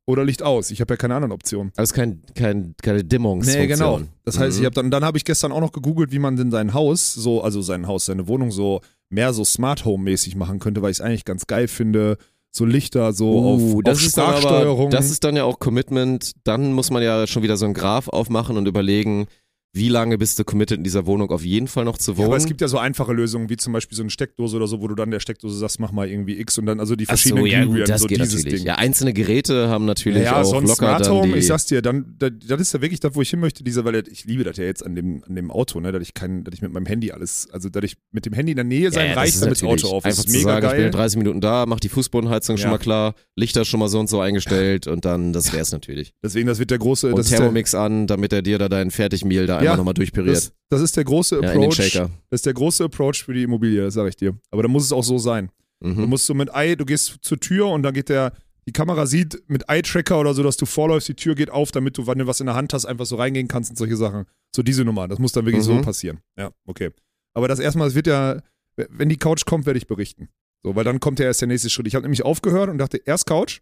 oder Licht aus. Ich habe ja keine anderen Optionen. Also kein, kein, keine Dimmungsfunktion. Nee, genau. Das heißt, ich Mhm. habe dann, dann habe ich gestern auch noch gegoogelt, wie man denn sein Haus, so, also sein Haus, seine Wohnung so mehr so Smart Home mäßig machen könnte, weil ich es eigentlich ganz geil finde. So Lichter, so Uh, auf, das auf ist dann aber, Sprachsteuerung. das ist dann ja auch Commitment. Dann muss man ja schon wieder so einen Graph aufmachen und überlegen, wie lange bist du committed in dieser Wohnung auf jeden Fall noch zu Ja, wohnen. aber es gibt ja so einfache Lösungen, wie zum Beispiel so eine Steckdose oder so, wo du dann der Steckdose sagst, mach mal irgendwie X und dann also die Ach so, verschiedenen ja gut, das so geht dieses natürlich. Ding. Ja, einzelne Geräte haben natürlich Ja, auch sonst locker Smart dann Home, die, ich sag's dir, dann, da- das ist ja wirklich das, wo ich hin möchte, dieser, weil ich liebe das ja jetzt an dem, an dem Auto, ne, dass ich kein, dass ich mit meinem Handy alles, also dass ich mit dem Handy in der Nähe sein ja, das reicht, damit das Auto auf Einfach ist. zu Mega sagen, ich bin geil. in 30 Minuten da, mach die Fußbodenheizung schon Ja. mal klar, Lichter schon mal so und so eingestellt und dann, das wär's natürlich. Deswegen, das wird der große, Und das Thermomix an, damit er dir da deinen Fertigmehl da einmal nochmal durchpüriert. das, das ist der große ja, Approach. Shaker. das ist der große Approach für die Immobilie, das sag ich dir. Aber da muss es auch so sein. Du Mhm. musst so mit Ei, du gehst zur Tür und dann geht der, die Kamera sieht mit Eye-Tracker oder so, dass du vorläufst, die Tür geht auf, damit du, wenn du was in der Hand hast, einfach so reingehen kannst und solche Sachen. So diese Nummer, das muss dann wirklich so Mhm. passieren. Ja, okay. Aber das erstmal, es wird ja, wenn die Couch kommt, werde ich berichten. So, weil dann kommt ja erst der nächste Schritt. Ich habe nämlich aufgehört und dachte, erst Couch,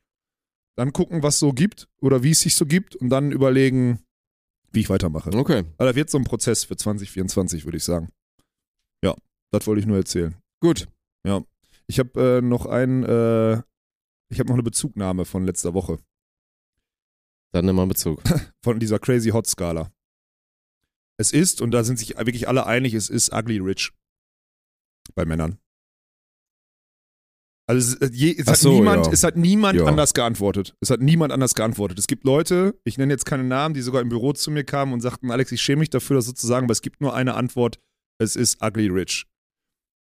dann gucken, was so gibt oder wie es sich so gibt und dann überlegen, wie ich weitermache. Okay, Aber da wird so ein Prozess für 2024, würde ich sagen. Ja, das wollte ich nur erzählen. gut. Ich habe äh, noch ein, äh, ich habe noch eine Bezugnahme von letzter Woche, Dann nimm mal Bezug. von dieser Crazy Hot Skala. Es ist, und da sind sich wirklich alle einig, es ist ugly rich. Bei Männern. Also es, äh, je, es, hat, so, niemand, ja. es hat niemand Ja. anders geantwortet. Es hat niemand anders geantwortet. Es gibt Leute, ich nenne jetzt keine Namen, die sogar im Büro zu mir kamen und sagten, Alex, ich schäme mich dafür, das so zu sagen, aber es gibt nur eine Antwort, es ist ugly rich.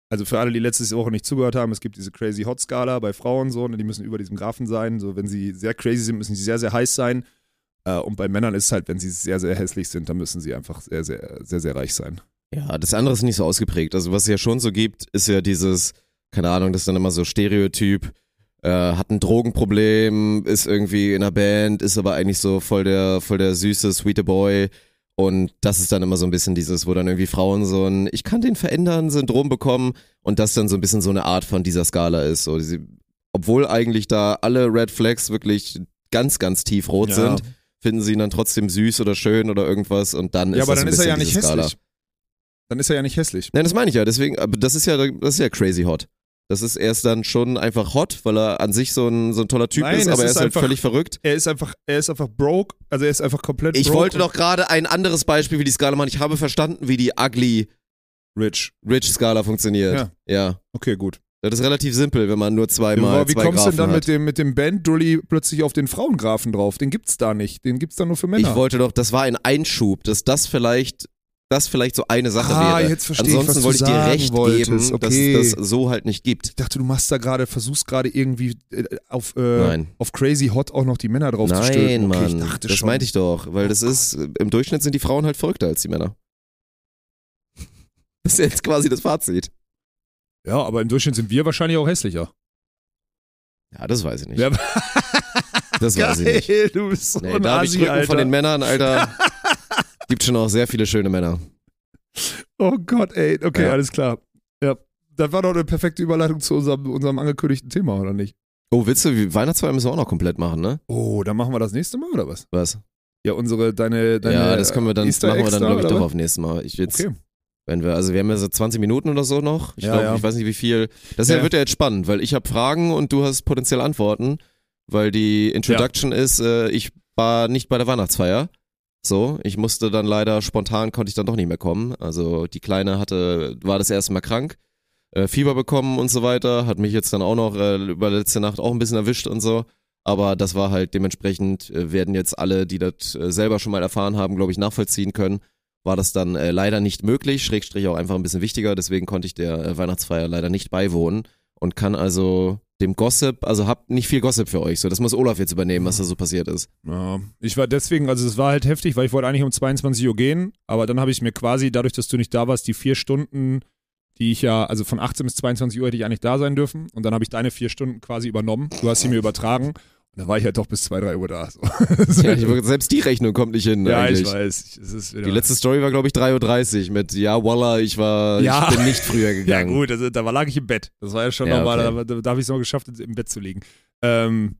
Also für alle, die letzte Woche nicht zugehört haben, es gibt diese Crazy Hot Skala bei Frauen so, ne, die müssen über diesem Graphen sein. So, wenn sie sehr crazy sind, müssen sie sehr, sehr heiß sein. Äh, und bei Männern ist es halt, wenn sie sehr, sehr hässlich sind, dann müssen sie einfach sehr, sehr, sehr, sehr reich sein. Ja, das andere ist nicht so ausgeprägt. Also was es ja schon so gibt, ist ja dieses, keine Ahnung, das ist dann immer so Stereotyp, äh, hat ein Drogenproblem, ist irgendwie in einer Band, ist aber eigentlich so voll der, voll der süße, sweete Boy. Und das ist dann immer so ein bisschen dieses, wo dann irgendwie Frauen so ein Ich kann den verändern Syndrom bekommen und das dann so ein bisschen so eine Art von dieser Skala ist. So, sie, obwohl eigentlich da alle Red Flags wirklich ganz, ganz tief rot Ja. sind, finden sie ihn dann trotzdem süß oder schön oder irgendwas und dann ist ja, aber das dann ist er ja nicht Skala. hässlich. Dann ist er ja nicht hässlich. Nein, das meine ich ja. Deswegen, aber das ist ja, das ist ja crazy hot. Das ist erst dann schon einfach hot, weil er an sich so ein, so ein toller Typ Nein, ist, aber er ist ist halt einfach- völlig verrückt. Er ist einfach, er ist einfach broke, also er ist einfach komplett Ich wollte doch gerade ein anderes Beispiel wie die Skala machen. Ich habe verstanden, wie die ugly rich. rich Skala funktioniert. Ja. Ja. Okay, gut. Das ist relativ simpel, wenn man nur zweimal wie zwei kommst du denn dann hat. mit dem, mit dem Band-Dully plötzlich auf den Frauengrafen drauf? Den gibt's da nicht. Den gibt's da nur für Männer. Ich wollte doch, das war ein Einschub, dass das vielleicht das vielleicht so eine Sache Ah, wäre. jetzt verstehe ich, Ansonsten was du wollte ich dir recht wolltest. geben, Okay. dass es das so halt nicht gibt. Ich dachte, du machst da gerade, versuchst gerade irgendwie äh, auf, äh, auf Crazy Hot auch noch die Männer drauf zu Nein, stülpen. Okay, Mann. ich dachte das schon. meinte ich doch, weil Oh das ist, im Durchschnitt sind die Frauen halt verrückter als die Männer. Das ist jetzt quasi das Fazit. Ja, aber im Durchschnitt sind wir wahrscheinlich auch hässlicher. Ja, das weiß ich nicht. Ja, Das weiß ich nicht. Geil, du bist so Nee, ein da habe ich Rücken Alter. von den Männern, Alter. Gibt schon auch sehr viele schöne Männer. Oh Gott, ey. Okay, Ja. alles klar. Ja, das war doch eine perfekte Überleitung zu unserem, unserem angekündigten Thema, oder nicht? Oh, willst du, Weihnachtsfeier müssen wir auch noch komplett machen, ne? Oh, dann machen wir das nächste Mal, oder was? Was? Ja, unsere, deine, deine ja, das können wir dann, Easter machen wir dann, da, glaube ich, doch was? auf nächstes Mal. Ich jetzt, Okay. wenn wir, also wir haben ja so 20 Minuten oder so noch. Ich Ja, glaube, ja. ich weiß nicht wie viel. Das ja. wird ja jetzt spannend, weil ich habe Fragen und du hast potenziell Antworten, weil die Introduction ist, äh, ich war nicht bei der Weihnachtsfeier. So, ich musste dann leider spontan konnte ich dann doch nicht mehr kommen. Also die Kleine hatte, war das erste Mal krank, äh, Fieber bekommen und so weiter, hat mich jetzt dann auch noch äh, über letzte Nacht auch ein bisschen erwischt und so. Aber das war halt dementsprechend, äh, werden jetzt alle, die das äh, selber schon mal erfahren haben, glaube ich, nachvollziehen können. War das dann äh, leider nicht möglich, Schrägstrich auch einfach ein bisschen wichtiger, deswegen konnte ich der äh, Weihnachtsfeier leider nicht beiwohnen und kann also dem Gossip, also hab nicht viel Gossip für euch, so das muss Olaf jetzt übernehmen, was da so passiert ist. Ja, ich war deswegen, also es war halt heftig, weil ich wollte eigentlich um 22 Uhr gehen, aber dann habe ich mir quasi, dadurch, dass du nicht da warst, die vier Stunden, die ich ja, also von 18 bis 22 Uhr hätte ich eigentlich da sein dürfen und dann habe ich deine vier Stunden quasi übernommen. Du hast sie mir übertragen und dann war ich halt doch bis 2, 3 Uhr da. So. Ja, ich, selbst die Rechnung kommt nicht hin Ja, eigentlich. ich weiß. Die letzte Story war, glaube ich, 3.30 Uhr mit, ja, Wallah, ich war, Ja. ich bin nicht früher Ja, gegangen. gut, also, da war, lag ich im Bett. Das war ja schon Ja, nochmal, okay. da, da, da habe ich es noch geschafft, im Bett zu liegen. Ähm,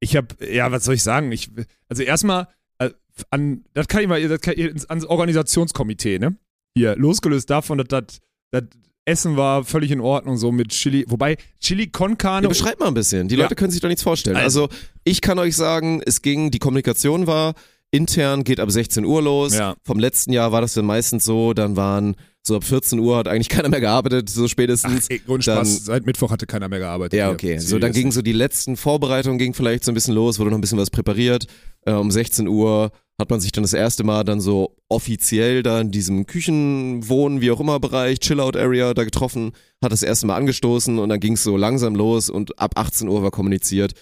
ich habe, ja, was soll ich sagen? Ich, also erstmal, äh, an, das kann ich mal, das kann ans Organisationskomitee, ne? Hier, losgelöst davon, dass das, das Essen war völlig in Ordnung, so mit Chili, wobei Chili con Carne. Ja, beschreib mal ein bisschen. Die Ja. Leute können sich doch nichts vorstellen. Also- ich kann euch sagen, es ging, die Kommunikation war, intern geht ab 16 Uhr los. Ja. Vom letzten Jahr war das dann meistens so, dann waren so ab 14 Uhr hat eigentlich keiner mehr gearbeitet, so Ach, spätestens. ey, ohne dann- Spaß, seit Mittwoch hatte keiner mehr gearbeitet. ja, okay. So, dann ging so die letzten Vorbereitungen ging vielleicht so ein bisschen los, wurde noch ein bisschen was präpariert. Äh, um 16 Uhr hat man sich dann das erste Mal dann so offiziell da in diesem Küchenwohnen, wie auch immer Bereich, Chill-Out-Area da getroffen, hat das erste Mal angestoßen und dann ging es so langsam los und ab 18 Uhr war kommuniziert,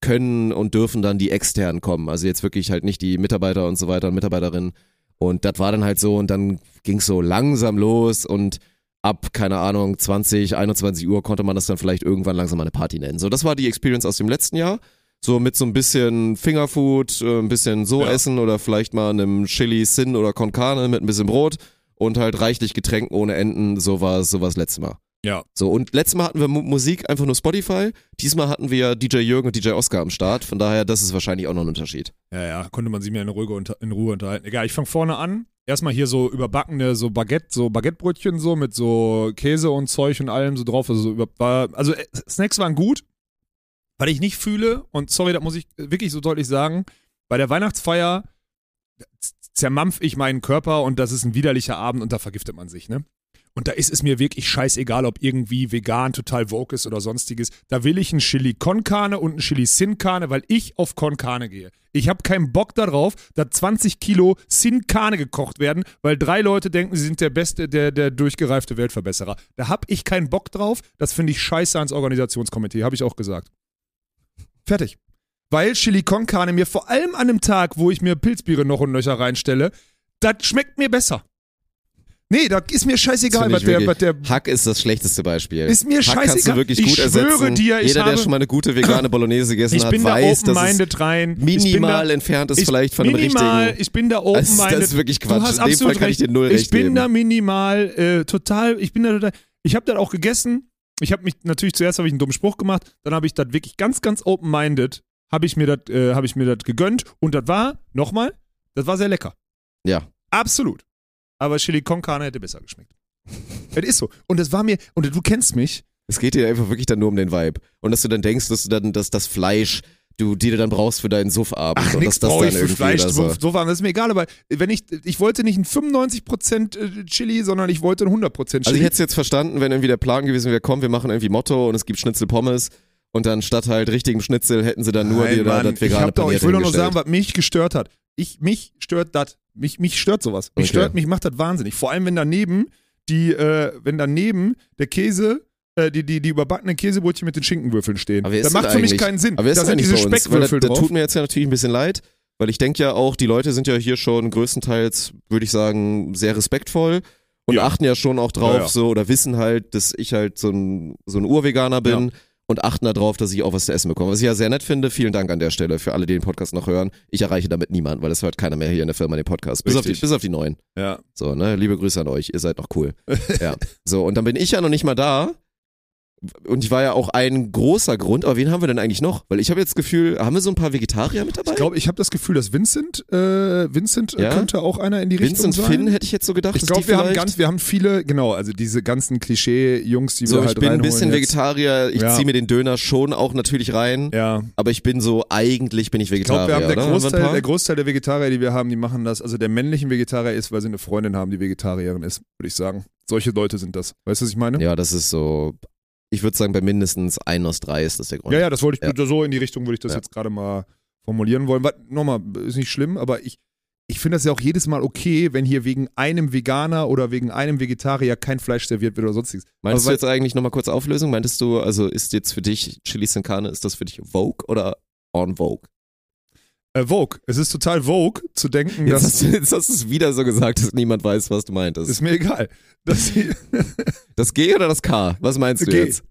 können und dürfen dann die externen kommen. Also jetzt wirklich halt nicht die Mitarbeiter und so weiter und Mitarbeiterinnen. Und das war dann halt so und dann ging es so langsam los und ab, keine Ahnung, 20, 21 Uhr konnte man das dann vielleicht irgendwann langsam mal eine Party nennen. So, das war die Experience aus dem letzten Jahr. So mit so ein bisschen Fingerfood, äh, ein bisschen so Ja. essen oder vielleicht mal einem Chili Sin oder Con Carne mit ein bisschen Brot und halt reichlich Getränken ohne Enden. So war es so war's letztes Mal. Ja. So, und letztes Mal hatten wir Mu Musik einfach nur Spotify. Diesmal hatten wir DJ Jürgen und DJ Oscar am Start. Von daher, das ist wahrscheinlich auch noch ein Unterschied. Ja, ja, konnte man sich mehr in, Ruhe unter, in Ruhe unterhalten. Egal, ich fange vorne an. Erstmal hier so überbackene, so Baguette, so Baguettebrötchen so mit so Käse und Zeug und allem so drauf. Also, so über, war, also äh, Snacks waren gut. Was ich nicht fühle, und sorry, das muss ich wirklich so deutlich sagen, bei der Weihnachtsfeier zermampf ich meinen Körper und das ist ein widerlicher Abend und da vergiftet man sich, ne? Und da ist es mir wirklich scheißegal, ob irgendwie vegan total vogue ist oder sonstiges. Da will ich ein Chili con Carne und ein Chili Sin Carne, weil ich auf Con Carne gehe. Ich habe keinen Bock darauf, dass 20 Kilo Sin Carne gekocht werden, weil drei Leute denken, sie sind der beste, der, der durchgereifte Weltverbesserer. Da habe ich keinen Bock drauf. Das finde ich scheiße ans Organisationskomitee, habe ich auch gesagt. Fertig. Weil Chili con Carne mir vor allem an einem Tag, wo ich mir Pilzbiere noch und nöcher reinstelle, das schmeckt mir besser. Nee, da ist mir scheißegal, was ich der, was der Hack ist das schlechteste Beispiel. Ist mir Hack kannst scheißegal. du wirklich Ich gut schwöre ersetzen. dir, ich Jeder, der schon mal eine gute vegane Bolognese gegessen Ich hat, bin da weiß, dass es rein. Ich minimal da, entfernt ist ich- vielleicht von einem minimal, richtigen... Ich bin da open-minded. das ist wirklich Du Quatsch. hast In dem Fall kann ich recht. dir null Ich recht bin geben. da minimal äh, total, ich bin da total, ich habe das auch gegessen. Ich habe mich, natürlich zuerst habe ich einen dummen Spruch gemacht, dann habe ich das wirklich ganz, ganz open-minded, habe ich mir das äh, hab ich mir das gegönnt und das war, nochmal, das war sehr lecker. Ja. Absolut. Aber Chili con Carne hätte besser geschmeckt. Es ist so. Und das war mir, und du kennst mich, Es geht dir einfach wirklich dann nur um den Vibe. Und dass du dann denkst, dass du dann, dass das Fleisch, du dir dann brauchst für deinen Suffabend. Ach, nix das brauche dann ich für Fleisch. So, war das ist mir egal, aber wenn ich, ich wollte nicht ein 95% äh, Chili, sondern ich wollte ein 100% Chili. Also ich hätte es jetzt verstanden, wenn irgendwie der Plan gewesen wäre, komm, wir machen irgendwie Motto und es gibt Schnitzel Pommes und dann statt halt richtigem Schnitzel hätten sie dann nur Nein, da Mann, das ich, vegane hab doch, ich will doch nur sagen, was mich gestört hat. ich, mich stört das. Mich, mich stört sowas. Mich Okay. stört, mich macht das wahnsinnig. Vor allem, wenn daneben die, äh, wenn daneben der Käse, die, die, die überbackenen Käsebrötchen mit den Schinkenwürfeln stehen. Aber das macht das für mich eigentlich? keinen Sinn. Aber wer ist da das sind diese Speckwürfel das, das drauf. tut mir jetzt ja natürlich ein bisschen leid, weil ich denke ja auch, die Leute sind ja hier schon größtenteils, würde ich sagen, sehr respektvoll und Ja. achten ja schon auch drauf Ja, ja. so oder wissen halt, dass ich halt so ein, so ein Urveganer bin. Und achten darauf, dass ich auch was zu essen bekomme. Was ich ja sehr nett finde. Vielen Dank an der Stelle für alle, die den Podcast noch hören. Ich erreiche damit niemanden, weil es hört keiner mehr hier in der Firma den Podcast. Bis auf, die, bis auf die Neuen. ja. So, ne? Liebe Grüße an euch. Ihr seid noch cool. ja. So, und dann bin ich ja noch nicht mal da. Und ich war ja auch ein großer Grund, aber wen haben wir denn eigentlich noch? Weil ich habe jetzt das Gefühl, haben wir so ein paar Vegetarier mit dabei? Ich glaube, ich habe das Gefühl, dass Vincent, äh, Vincent äh, Ja? könnte auch einer in die Richtung Vincent sein. Finn hätte ich jetzt so gedacht. ich glaube, wir haben ganz, wir haben viele, genau, also diese ganzen Klischee-Jungs, die So, wir ich halt bin ein bisschen jetzt. Vegetarier, ich Ja. ziehe mir den Döner schon auch natürlich rein, Ja, aber ich bin so, eigentlich bin ich ich glaube, Vegetarier, wir haben der? Haben Großteil, paar? der Großteil der Vegetarier, die wir haben, die machen das, also der männlichen Vegetarier ist, weil sie eine Freundin haben, die Vegetarierin ist, würde ich sagen. Solche Leute sind das. Weißt du, was ich meine? Ja, das ist so, ich würde sagen, bei mindestens ein aus drei ist das der Grund. Ja, ja, das wollte ich, Ja. so in die Richtung würde ich das Ja. jetzt gerade mal formulieren wollen. Was, nochmal, ist nicht schlimm, aber ich, ich finde das ja auch jedes Mal okay, wenn hier wegen einem Veganer oder wegen einem Vegetarier kein Fleisch serviert wird oder sonstiges. Meinst Aber du jetzt eigentlich nochmal kurz Auflösung? Meintest du, also ist jetzt für dich Chili Sin Carne, ist das für dich Vogue oder on Vogue? Äh, Vogue. Es ist total Vogue zu denken, Jetzt dass. hast, du, jetzt hast du es wieder so gesagt, dass niemand weiß, was du meintest. Ist mir egal. Sie, Das G oder das K? Was meinst du G. jetzt?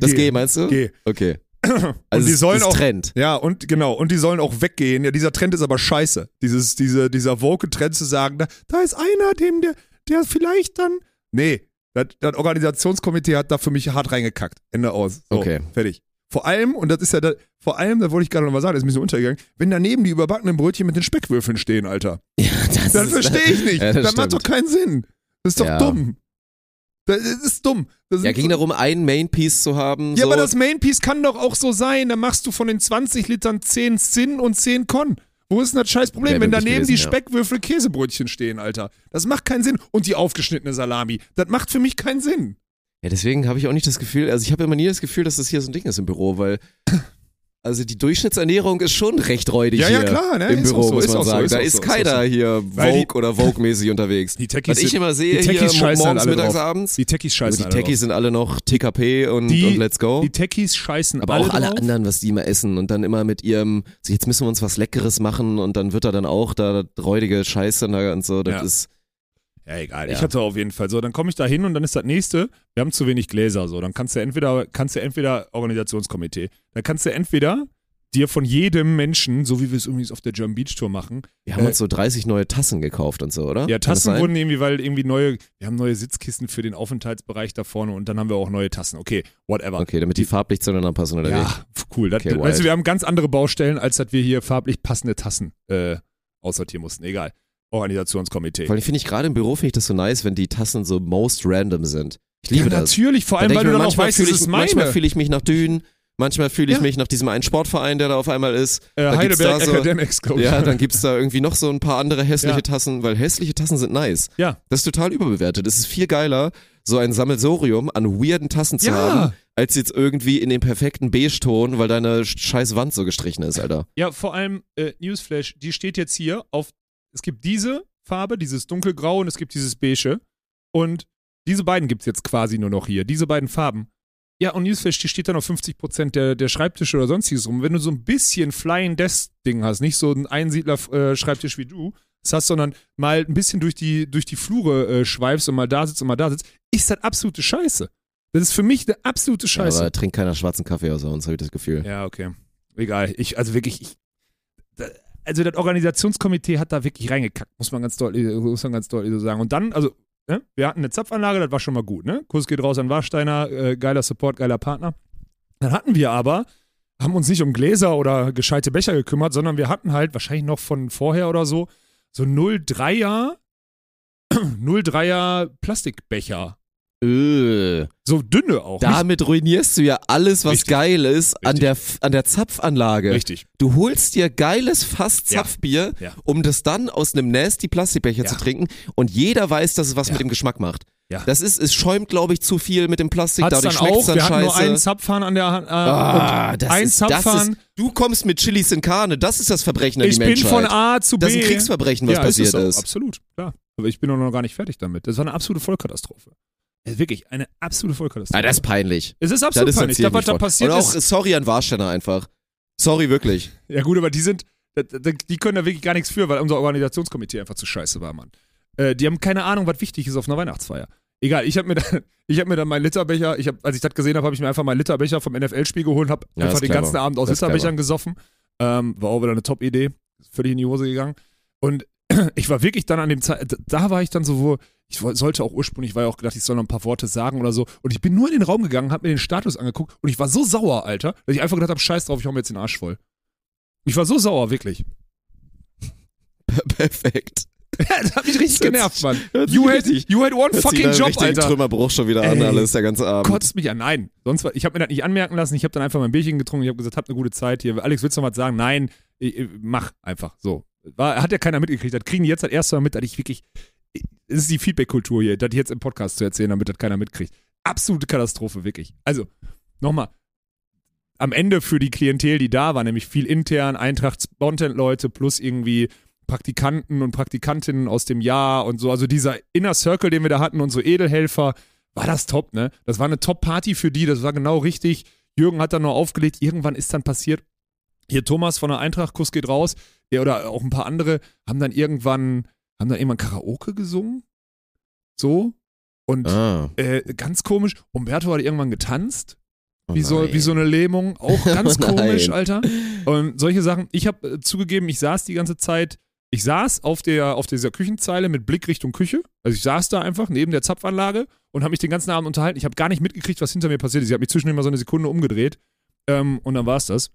Das G, meinst du? G. Okay. Und Also die es- sollen das auch. Trend. Ja, und genau, und die sollen auch weggehen. Ja, dieser Trend ist aber scheiße. Dieses, diese, dieser Vogue-Trend zu sagen, da, da ist einer, dem der, der vielleicht dann. Nee, das, das Organisationskomitee hat da für mich hart reingekackt. Ende aus. So, Okay. Fertig. Vor allem, und das ist ja da, vor allem, da wollte ich gerade noch mal sagen, das ist mir so untergegangen, wenn daneben die überbackenen Brötchen mit den Speckwürfeln stehen, Alter. Ja, das Das verstehe ich nicht. Ja, das das macht doch keinen Sinn. Das ist doch Ja. dumm. Das ist dumm. Das Ja, ging so- darum, ein Main Piece zu haben. ja, so. aber das Mainpiece kann doch auch so sein. Da machst du von den 20 Litern 10 Sin und 10 Con. Wo ist denn das scheiß Problem, wenn daneben die gewesen, ja. Speckwürfel Käsebrötchen stehen, Alter? Das macht keinen Sinn. Und die aufgeschnittene Salami. Das macht für mich keinen Sinn. Ja, deswegen habe ich auch nicht das Gefühl, also ich habe immer nie das Gefühl, dass das hier so ein Ding ist im Büro, weil also die Durchschnittsernährung ist schon recht räudig Ja, ja, hier klar, ne? im Ist Büro, so, muss ist man auch so, sagen. ist da ist so, ist keiner so. hier Weil die- Vogue oder Vogue-mäßig unterwegs. Die Techies Was ich immer sehe die hier Techies scheißen morgens, alle mittags, drauf. abends, Die Techies also scheißen die alle Techies sind alle noch TKP und, Die- und Let's Go. Die Techies scheißen aber alle auch alle drauf. anderen, was die immer essen und dann immer mit ihrem, so jetzt müssen wir uns was Leckeres machen und dann wird da dann auch da räudige Scheiße und so. Das Ja. ist, Ja, egal. Ja. Ich hatte auf jeden Fall so. Dann komme ich da hin und dann ist das nächste. Wir haben zu wenig Gläser. So, dann kannst du entweder, kannst du entweder Organisationskomitee. Dann kannst du entweder dir von jedem Menschen, so wie wir es übrigens auf der German Beach Tour machen, wir haben Äh, uns so 30 neue Tassen gekauft und so, oder? Ja, Tassen wurden irgendwie, weil irgendwie neue, wir haben neue Sitzkissen für den Aufenthaltsbereich da vorne und dann haben wir auch neue Tassen. Okay, whatever. Okay, damit die farblich zueinander passen oder wie? Ja, pf, cool. Das, Okay, weißt du, wir haben ganz andere Baustellen, als dass wir hier farblich passende Tassen äh, aussortieren mussten. Egal. Organisationskomitee. Vor allem finde ich gerade im Büro finde ich das so nice, wenn die Tassen so most random sind. Ich liebe ja, das. natürlich, vor Da allem, denk weil ich du mir, dann auch manchmal weißt, fühle das ich, ist manchmal meine. fühle ich mich nach Dünen, manchmal fühle ich Ja. mich nach diesem einen Sportverein, der da auf einmal ist. Äh, da Heidelberg da so- Academics, glaube ich. Ja, dann gibt's da irgendwie noch so ein paar andere hässliche Ja. Tassen, weil hässliche Tassen sind nice. Ja. Das ist total überbewertet. Es ist viel geiler, so ein Sammelsorium an weirden Tassen zu haben, als jetzt irgendwie in dem perfekten Beige-Ton, weil deine scheiß Wand so gestrichen ist, Alter. Ja, vor allem äh, Newsflash, die steht jetzt hier auf, es gibt diese Farbe, dieses dunkelgrau und es gibt dieses beige und diese beiden gibt es jetzt quasi nur noch hier, diese beiden Farben. Ja, und Newsflash, steht dann auf 50% der, der Schreibtische oder sonstiges rum. Wenn du so ein bisschen Flying Desk-Ding hast, nicht so ein Einsiedler-Schreibtisch wie du, das hast, sondern mal ein bisschen durch die, durch die Flure äh, schweifst und mal da sitzt und mal da sitzt, ist das absolute Scheiße. Das ist für mich eine absolute Ja, Scheiße. aber trinkt keiner schwarzen Kaffee außer uns, habe ich das Gefühl. Ja, okay. Egal. Ich, also wirklich, ich, also das Organisationskomitee hat da wirklich reingekackt, muss man ganz deutlich, muss man ganz deutlich so sagen. Und dann, also, ne, wir hatten eine Zapfanlage, das war schon mal gut, ne? Kuss geht raus an Warsteiner, äh, geiler Support, geiler Partner. Dann hatten wir aber, haben uns nicht um Gläser oder gescheite Becher gekümmert, sondern wir hatten halt wahrscheinlich noch von vorher oder so, so 03er, 03er Plastikbecher Äh, So dünne auch. damit ruinierst du ja alles, was Richtig. geil ist an der, an der Zapfanlage. Nicht richtig. Du holst dir geiles Fass Ja. Zapfbier, Ja. um das dann aus einem nasty Plastikbecher Ja. zu trinken und jeder weiß, dass es was Ja. mit dem Geschmack macht. Ja. Das ist, es schäumt, glaube ich, zu viel mit dem Plastik, Hat's dadurch dann schmeckt's auch. dann Wir hatten nur scheiße. einen Zapfhahn an der Hand. Äh, Ah, das ein ist, das Zapfhahn. ist, du kommst mit Chilis in Karne, das ist das Verbrechen an ich die bin Menschheit. von A zu B. das ist ein Kriegsverbrechen, was ja, passiert ist. Es ist. Absolut, klar. Aber ich bin noch gar nicht fertig damit. Das war eine absolute Vollkatastrophe. Ja, wirklich, eine absolute Vollkatastrophe. Ah, das ist peinlich. es ist Das absolut ist peinlich. Da, was da Und passiert auch ist. sorry an Warsteiner einfach. Sorry, wirklich. Ja, gut, aber die sind. Die können da wirklich gar nichts für, weil unser Organisationskomitee einfach zu scheiße war, Mann. Äh, die haben keine Ahnung, was wichtig ist auf einer Weihnachtsfeier. Egal, ich habe mir, dann- ich hab mir dann meinen Literbecher, ich hab, als ich das gesehen habe, habe ich mir einfach meinen Literbecher vom NFL-Spiel geholt und habe Ja, einfach den clever. ganzen Abend aus Das Literbechern gesoffen. Ähm, war auch wieder eine Top-Idee. Völlig in die Hose gegangen. Und ich war wirklich dann an dem Zeit, da war ich dann so, wo, ich sollte auch ursprünglich, war ja auch gedacht, ich soll noch ein paar Worte sagen oder so. Und ich bin nur in den Raum gegangen, habe mir den Status angeguckt und ich war so sauer, Alter, dass ich einfach gedacht habe, scheiß drauf, ich hau mir jetzt den Arsch voll. Ich war so sauer, wirklich. Perfekt. das hat mich richtig genervt, Mann. You had, you had one fucking Job, Alter. Trümmerbruch schon wieder an, Ey. alles der ganze Abend. Kotzt mich an. Nein. Sonst war, ich habe mir das nicht anmerken lassen. Ich habe dann einfach mein Bierchen getrunken. Ich habe gesagt, habt eine gute Zeit hier. Alex, willst du noch was sagen? Nein, ich, mach einfach. So. War, hat ja keiner mitgekriegt. Das kriegen die jetzt das erste Mal mit, dass ich wirklich. Es ist die Feedback-Kultur hier, das jetzt im Podcast zu erzählen, damit das keiner mitkriegt. Absolute Katastrophe, wirklich. Also, nochmal. Am Ende für die Klientel, die da war, nämlich viel intern, Eintracht-Content-Leute plus irgendwie Praktikanten und Praktikantinnen aus dem Jahr und so. Also dieser Inner Circle, den wir da hatten, unsere Edelhelfer, war das top, ne? Das war eine Top-Party für die, das war genau richtig. Jürgen hat dann noch aufgelegt, irgendwann ist dann passiert, hier Thomas von der Eintracht, Kuss geht raus, ja, oder auch ein paar andere haben dann irgendwann, haben dann irgendwann Karaoke gesungen. So. Und Ah, äh, ganz komisch, Umberto hat irgendwann getanzt, oh wie, so, wie so eine Lähmung. Auch ganz Oh komisch, Alter. Und solche Sachen. Ich habe äh, zugegeben, ich saß die ganze Zeit, ich saß auf, der, auf dieser Küchenzeile mit Blick Richtung Küche. Also ich saß da einfach neben der Zapfanlage und habe mich den ganzen Abend unterhalten. Ich habe gar nicht mitgekriegt, was hinter mir passiert ist. Ich habe mich zwischendurch mal so eine Sekunde umgedreht ähm, und dann war es das.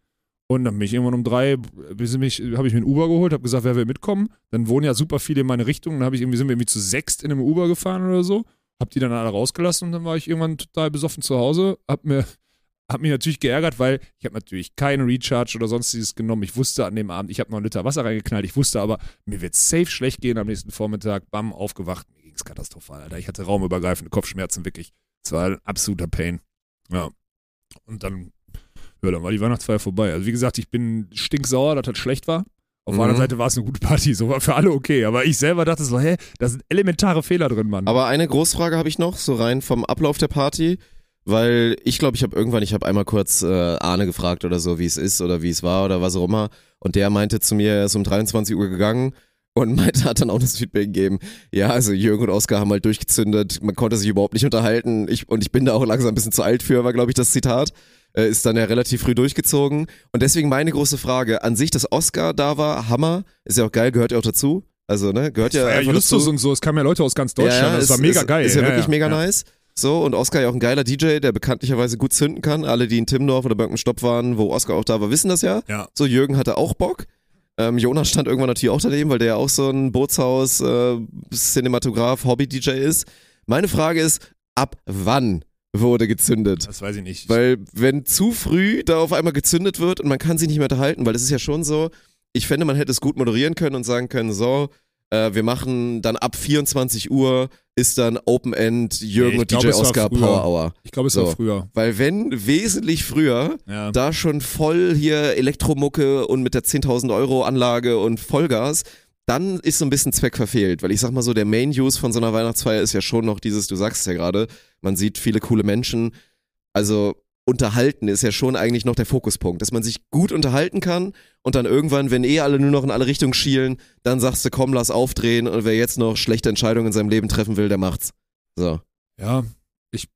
Und dann bin ich irgendwann um drei, habe ich mir ein Uber geholt, habe gesagt, wer will mitkommen. Dann wohnen ja super viele in meine Richtung. Dann ich irgendwie, sind wir irgendwie zu sechst in einem Uber gefahren oder so. Hab die dann alle rausgelassen und dann war ich irgendwann total besoffen zu Hause. Hab mir hab mich natürlich geärgert, weil ich habe natürlich keinen Recharge oder sonstiges genommen. Ich wusste an dem Abend, ich habe noch einen Liter Wasser reingeknallt. Ich wusste aber, mir wird safe schlecht gehen am nächsten Vormittag. Bam, aufgewacht. Mir ging's katastrophal, Alter. Ich hatte raumübergreifende Kopfschmerzen, wirklich. Es war ein absoluter Pain. Ja. Und dann, ja, dann war die Weihnachtsfeier vorbei. Also wie gesagt, ich bin stinksauer, dass das schlecht war. Auf der Mhm. anderen Seite war es eine gute Party, so war für alle okay. Aber ich selber dachte so, hä, da sind elementare Fehler drin, Mann. Aber eine Großfrage habe ich noch, so rein vom Ablauf der Party, weil ich glaube, ich habe irgendwann, ich habe einmal kurz äh, Arne gefragt oder so, wie es ist oder wie es war oder was auch immer. Und der meinte zu mir, er ist um 23 Uhr gegangen und meinte, hat dann auch das Feedback gegeben. Ja, also Jürgen und Oskar haben halt durchgezündet, man konnte sich überhaupt nicht unterhalten. Ich, und ich bin da auch langsam ein bisschen zu alt für, war glaube ich das Zitat. Äh, ist dann ja relativ früh durchgezogen. Und deswegen meine große Frage, an sich, dass Oscar da war, Hammer, ist ja auch geil, gehört ja auch dazu. Also, ne, gehört ja, ja Justus dazu. und so, es kamen ja Leute aus ganz Deutschland, Ja, das ist- war mega ist, geil. Ist ja, wirklich ja. mega ja. nice. So, und Oscar ja auch ein geiler DJ, der bekanntlicherweise gut zünden kann. Alle, die in Timmendorf oder Birkenstopp waren, wo Oscar auch da war, wissen das ja. Ja. So, Jürgen hatte auch Bock. Ähm, Jonas stand irgendwann natürlich auch daneben, weil der ja auch so ein Bootshaus, äh, Hobby-DJ ist. Meine Frage ist, ab wann wurde gezündet? Das weiß ich nicht. Weil wenn zu früh da auf einmal gezündet wird und man kann sich nicht mehr unterhalten, weil das ist ja schon so, ich fände, man hätte es gut moderieren können und sagen können, so, äh, wir machen dann ab 24 Uhr ist dann Open End Jürgen Nee, und glaub, DJ es Oscar. Power Hour. ich glaube, es so. war früher. Weil wenn wesentlich früher Ja. da schon voll hier Elektromucke und mit der 10.000 Euro Anlage und Vollgas, dann ist so ein bisschen Zweck verfehlt. Weil ich sag mal so, der Main Use von so einer Weihnachtsfeier ist ja schon noch dieses, du sagst es ja gerade, man sieht viele coole Menschen. Also unterhalten ist ja schon eigentlich noch der Fokuspunkt, dass man sich gut unterhalten kann und dann irgendwann, wenn eh alle nur noch in alle Richtungen schielen, dann sagst du, komm, lass aufdrehen und wer jetzt noch schlechte Entscheidungen in seinem Leben treffen will, der macht's. So. Ja, ich.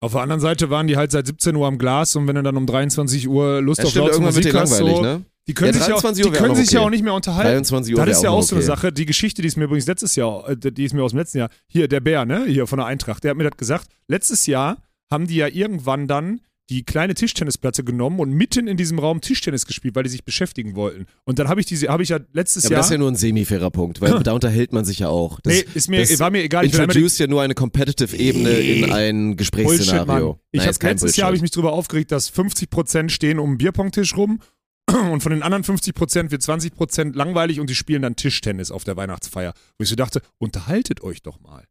Auf der anderen Seite waren die halt seit 17 Uhr am Glas und wenn du dann um 23 Uhr Lust Ja, auf stimmt, laute Musik hast, langweilig, so, ne? Die können Ja, sich, ja, auch, 23 die können auch sich ja auch nicht mehr unterhalten. 23 Uhr Das ist ja auch noch so eine okay. Sache. Die Geschichte, die ist mir übrigens letztes Jahr, äh, die ist mir aus dem letzten Jahr, hier, der Bär, ne, hier von der Eintracht, der hat mir das gesagt. Letztes Jahr haben die ja irgendwann dann die kleine Tischtennisplatte genommen und mitten in diesem Raum Tischtennis gespielt, weil die sich beschäftigen wollten. Und dann habe ich diese, habe ich ja letztes Ja, aber Jahr. das ist ja nur ein semi-fairer Punkt, weil da unterhält man sich ja auch. Das, nee, ist mir, war mir egal. Ich introduced ja nur eine competitive Ebene in ein Bullshit, Mann. Gesprächsszenario. Ich Nein, hab, letztes Jahr habe ich Bullshit. mich darüber aufgeregt, dass 50% stehen um den Bierpongtisch rum und von den anderen 50% wird 20% langweilig und die spielen dann Tischtennis auf der Weihnachtsfeier. Wo ich so dachte, unterhaltet euch doch mal.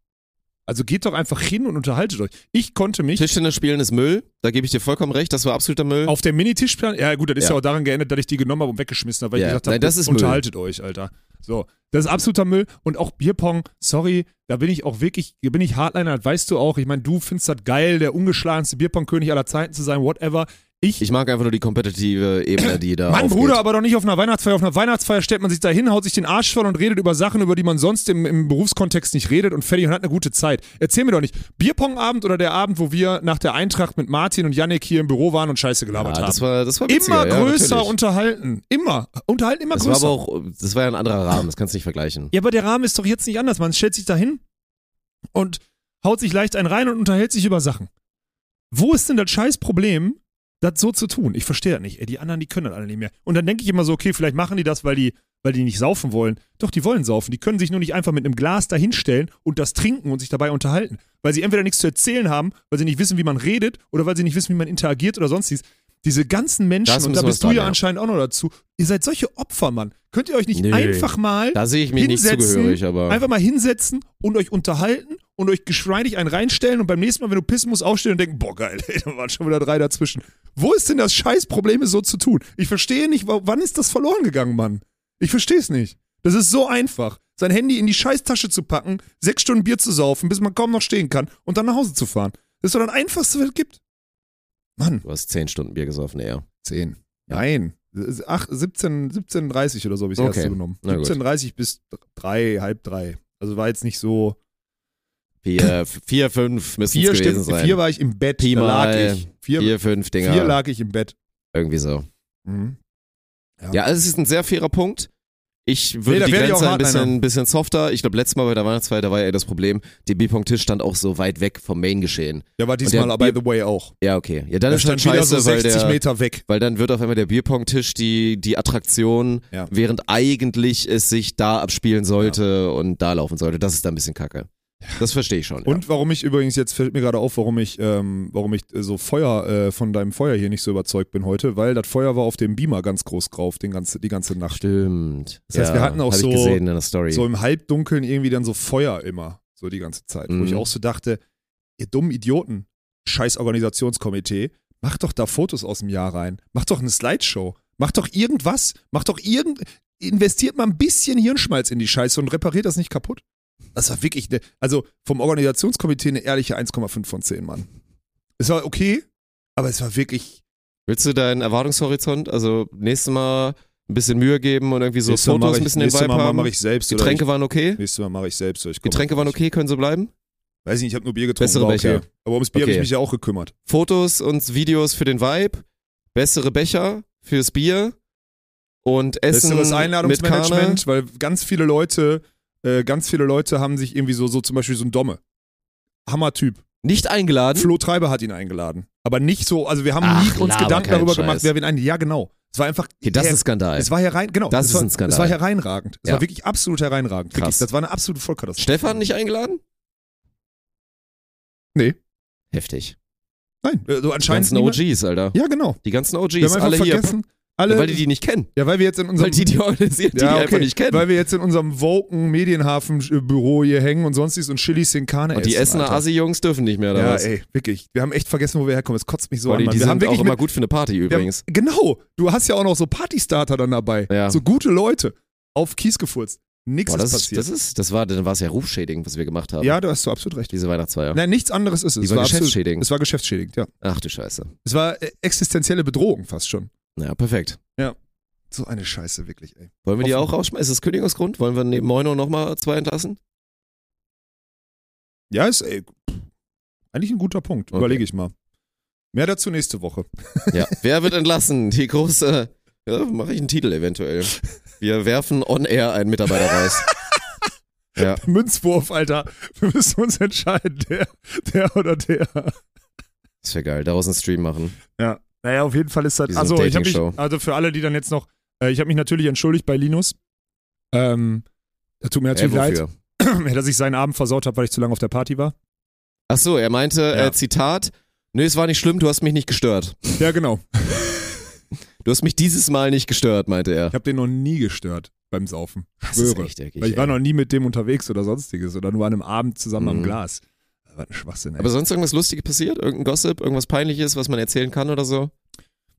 Also geht doch einfach hin und unterhaltet euch. Ich konnte mich Tischtennis spielen ist Müll, da gebe ich dir vollkommen recht, das war absoluter Müll. auf der Minitischplan, ja gut, das ist ja. Ja. auch daran geändert, dass ich die genommen habe und weggeschmissen habe, weil Ja, ich gesagt habe, nein, das ist Müll. unterhaltet euch, Alter. So, das ist absoluter Müll und auch Bierpong, sorry, da bin ich auch wirklich, da bin ich Hardliner, das weißt du auch. Ich meine, du findest das geil, der ungeschlagenste Bierpong-König aller Zeiten zu sein, whatever. Ich, Ich mag einfach nur die kompetitive Ebene, die da Mann, aufgeht. Bruder, aber doch nicht auf einer Weihnachtsfeier. Auf einer Weihnachtsfeier stellt man sich da hin, haut sich den Arsch voll und redet über Sachen, über die man sonst im, im Berufskontext nicht redet und fertig und hat eine gute Zeit. Erzähl mir doch nicht, Bierpong-Abend oder der Abend, wo wir nach der Eintracht mit Martin und Yannick hier im Büro waren und Scheiße gelabert ja, haben. das war, das war witziger, immer ja, größer natürlich. unterhalten. Immer. Unterhalten immer Das war größer. aber auch, das war ja ein anderer Rahmen, das kannst du nicht vergleichen. ja, aber der Rahmen ist doch jetzt nicht anders. Man stellt sich da hin und haut sich leicht einen rein und unterhält sich über Sachen. Wo ist denn das scheiß Problem, das so zu tun? Ich verstehe das nicht. Ey, die anderen, die können das alle nicht mehr. Und dann denke ich immer so, okay, vielleicht machen die das, weil die, weil die nicht saufen wollen. Doch, die wollen saufen. Die können sich nur nicht einfach mit einem Glas dahinstellen und das trinken und sich dabei unterhalten. Weil sie entweder nichts zu erzählen haben, weil sie nicht wissen, wie man redet oder weil sie nicht wissen, wie man interagiert oder sonstiges. Diese ganzen Menschen, Das und da bist du ja anscheinend auch noch dazu, ihr seid solche Opfer, Mann. Könnt ihr euch nicht Nö. einfach mal Da sehe ich mich nicht hinsetzen, zugehörig, aber Einfach mal hinsetzen und euch unterhalten und euch geschmeidig einen reinstellen und beim nächsten Mal, wenn du pissen musst, aufstehen und denken, boah, geil, ey, da waren schon wieder drei dazwischen. Wo ist denn das Scheißproblem, es so zu tun? Ich verstehe nicht, wa- wann ist das verloren gegangen, Mann? Ich verstehe es nicht. Das ist so einfach. Sein Handy in die Scheißtasche zu packen, sechs Stunden Bier zu saufen, bis man kaum noch stehen kann und dann nach Hause zu fahren. Das ist doch das Einfachste, was es gibt. Mann. du hast zehn Stunden Bier gesoffen, eher. 10. Nein. Ach, 17, 17.30 oder so habe ich das Okay. erste genommen. Na gut. 17.30 bis drei, halb drei. Also war jetzt nicht so. Vier, vier fünf müssen es Vier, gewesen stimmt, sein. vier war ich im Bett. Pi da lag mal ich. Vier, vier, fünf Dinger. vier lag ich im Bett. irgendwie so. Mhm. Ja, also es ist ein sehr fairer Punkt. Ich Nee, würde da die Grenze ein bisschen, Hardliner. bisschen softer. Ich glaube, letztes Mal bei der Weihnachtsfeier, da war ja eher das Problem, der Bierpong-Tisch stand auch so weit weg vom Main-Geschehen. Ja, war der diesmal, by Bier- the way, auch. Ja, okay. Ja, dann Da ist halt stand wieder scheiße, so weil 60 der, Meter weg. weil dann wird auf einmal der Bierpong-Tisch die, die Attraktion, Ja. während eigentlich es sich da abspielen sollte und da laufen sollte. Das ist dann ein bisschen kacke. Das verstehe ich schon. Und warum ich übrigens, jetzt fällt mir gerade auf, warum ich, ähm, warum ich äh, so Feuer, äh, von deinem Feuer hier nicht so überzeugt bin heute, weil das Feuer war auf dem Beamer ganz groß drauf, den ganze, die ganze ja. Nacht. Stimmt. Das heißt, ja, wir hatten auch so-. So im Halbdunkeln irgendwie dann so Feuer immer, so die ganze Zeit. Wo Mhm. ich auch so dachte, ihr dummen Idioten, scheiß Organisationskomitee, macht doch da Fotos aus dem Jahr rein. Macht doch eine Slideshow. Macht doch irgendwas. Macht doch irgend. Investiert mal ein bisschen Hirnschmalz in die Scheiße und repariert das nicht kaputt. Das war wirklich, ne, also vom Organisationskomitee eine ehrliche 1,5 von 10, Mann. Es war okay, aber es war wirklich. Willst du deinen Erwartungshorizont, also nächstes Mal ein bisschen Mühe geben und irgendwie so Nächstes Mal Fotos mach ein ich- bisschen den nächstes Vibe Mal haben? mache ich selbst. Getränke oder waren okay? ich, nächstes Mal mache ich selbst. Ich Getränke waren okay, können so bleiben? Weiß ich nicht, ich habe nur Bier getrunken. Bessere war okay. Becher. Aber ums Bier habe ich Okay. mich ja auch gekümmert. Fotos und Videos für den Vibe, bessere Becher fürs Bier und Essen Besseres Einladungsmanagement, weil ganz viele Leute, äh, ganz viele Leute haben sich irgendwie so, so zum Beispiel so ein Domme. Hammer-Typ. Nicht eingeladen? Flo Treiber hat ihn eingeladen. Aber nicht so, also wir haben Ach, nie uns laber Gedanken darüber Scheiß. gemacht, wer wen einlädt. Ja, genau. Es war einfach. Okay, das her- ist ein Skandal. es war herein, genau. Das es ist war, ein Skandal. Es war hereinragend. Es Ja. war wirklich absolut hereinragend. Wirklich, Krass. das war eine absolute Vollkatastrophe. Stefan nicht eingeladen? Nee. Heftig. Nein, also Die anscheinend. ganzen niemand- OGs, Alter. Ja, genau. Die ganzen Wir OGs, haben einfach alle hier. Alle, Weil die die nicht kennen. ja, weil wir jetzt in unserem Weil die die organisieren, die Ja, die okay. einfach nicht kennen. Weil wir jetzt in unserem Woken Medienhafen-Büro hier hängen und sonstiges und Chilis in Karne und die essen, Essener. Assi-Jungs dürfen nicht mehr, oder Ja, was? ey, wirklich. Wir haben echt vergessen, wo wir herkommen. Es kotzt mich so Boah, an. die, die wir haben sind auch wirklich immer mit, gut für eine Party wir haben, übrigens. Genau. Du hast ja auch noch so Partystarter dann dabei. Ja. So gute Leute. Auf Kies gefurzt. Nichts Boah, ist passiert. das ist, das war, dann war es ja Rufschädigend, was wir gemacht haben. ja, da hast du absolut recht. Diese Weihnachtsfeier. Nein, nichts anderes ist es. Die es war absolut- geschäftsschädigend. Es war geschäftsschädigend, ja. Ach du Scheiße. Es war äh, existenzielle Bedrohung fast schon. Ja, perfekt. So eine Scheiße, wirklich, ey. Wollen wir die auch rausschmeißen? Ist das Kündigungsgrund? Wollen wir neben Moino nochmal zwei entlassen? Ja, ist ey, eigentlich ein guter Punkt. Okay. Überlege ich mal. Mehr dazu nächste Woche. Ja. Wer wird entlassen? Die große. Ja, mache ich einen Titel eventuell. Wir werfen on air einen Mitarbeiter raus. Ja. Münzwurf, Alter. Wir müssen uns entscheiden, der, der oder der. Das wäre geil, daraus einen Stream machen. Ja. Naja, auf jeden Fall ist das. Also, ich mich, also für alle, die dann jetzt noch, äh, ich habe mich natürlich entschuldigt bei Linus. Ähm, das tut mir Äh, natürlich leid, wofür? dass ich seinen Abend versaut habe, weil ich zu lange auf der Party war. Ach so, er meinte, Ja. äh, Zitat, nö, es war nicht schlimm, du hast mich nicht gestört. Ja, genau. Du hast mich dieses Mal nicht gestört, meinte er. Ich habe den noch nie gestört beim Saufen. Das ist Schwöre. echt eckig, Weil ich war ey. noch nie mit dem unterwegs oder sonstiges oder nur an einem Abend zusammen am Mhm. Glas. War ein Schwachsinn, ey. Aber sonst irgendwas Lustiges passiert? Irgendein Gossip? Irgendwas Peinliches, was man erzählen kann oder so?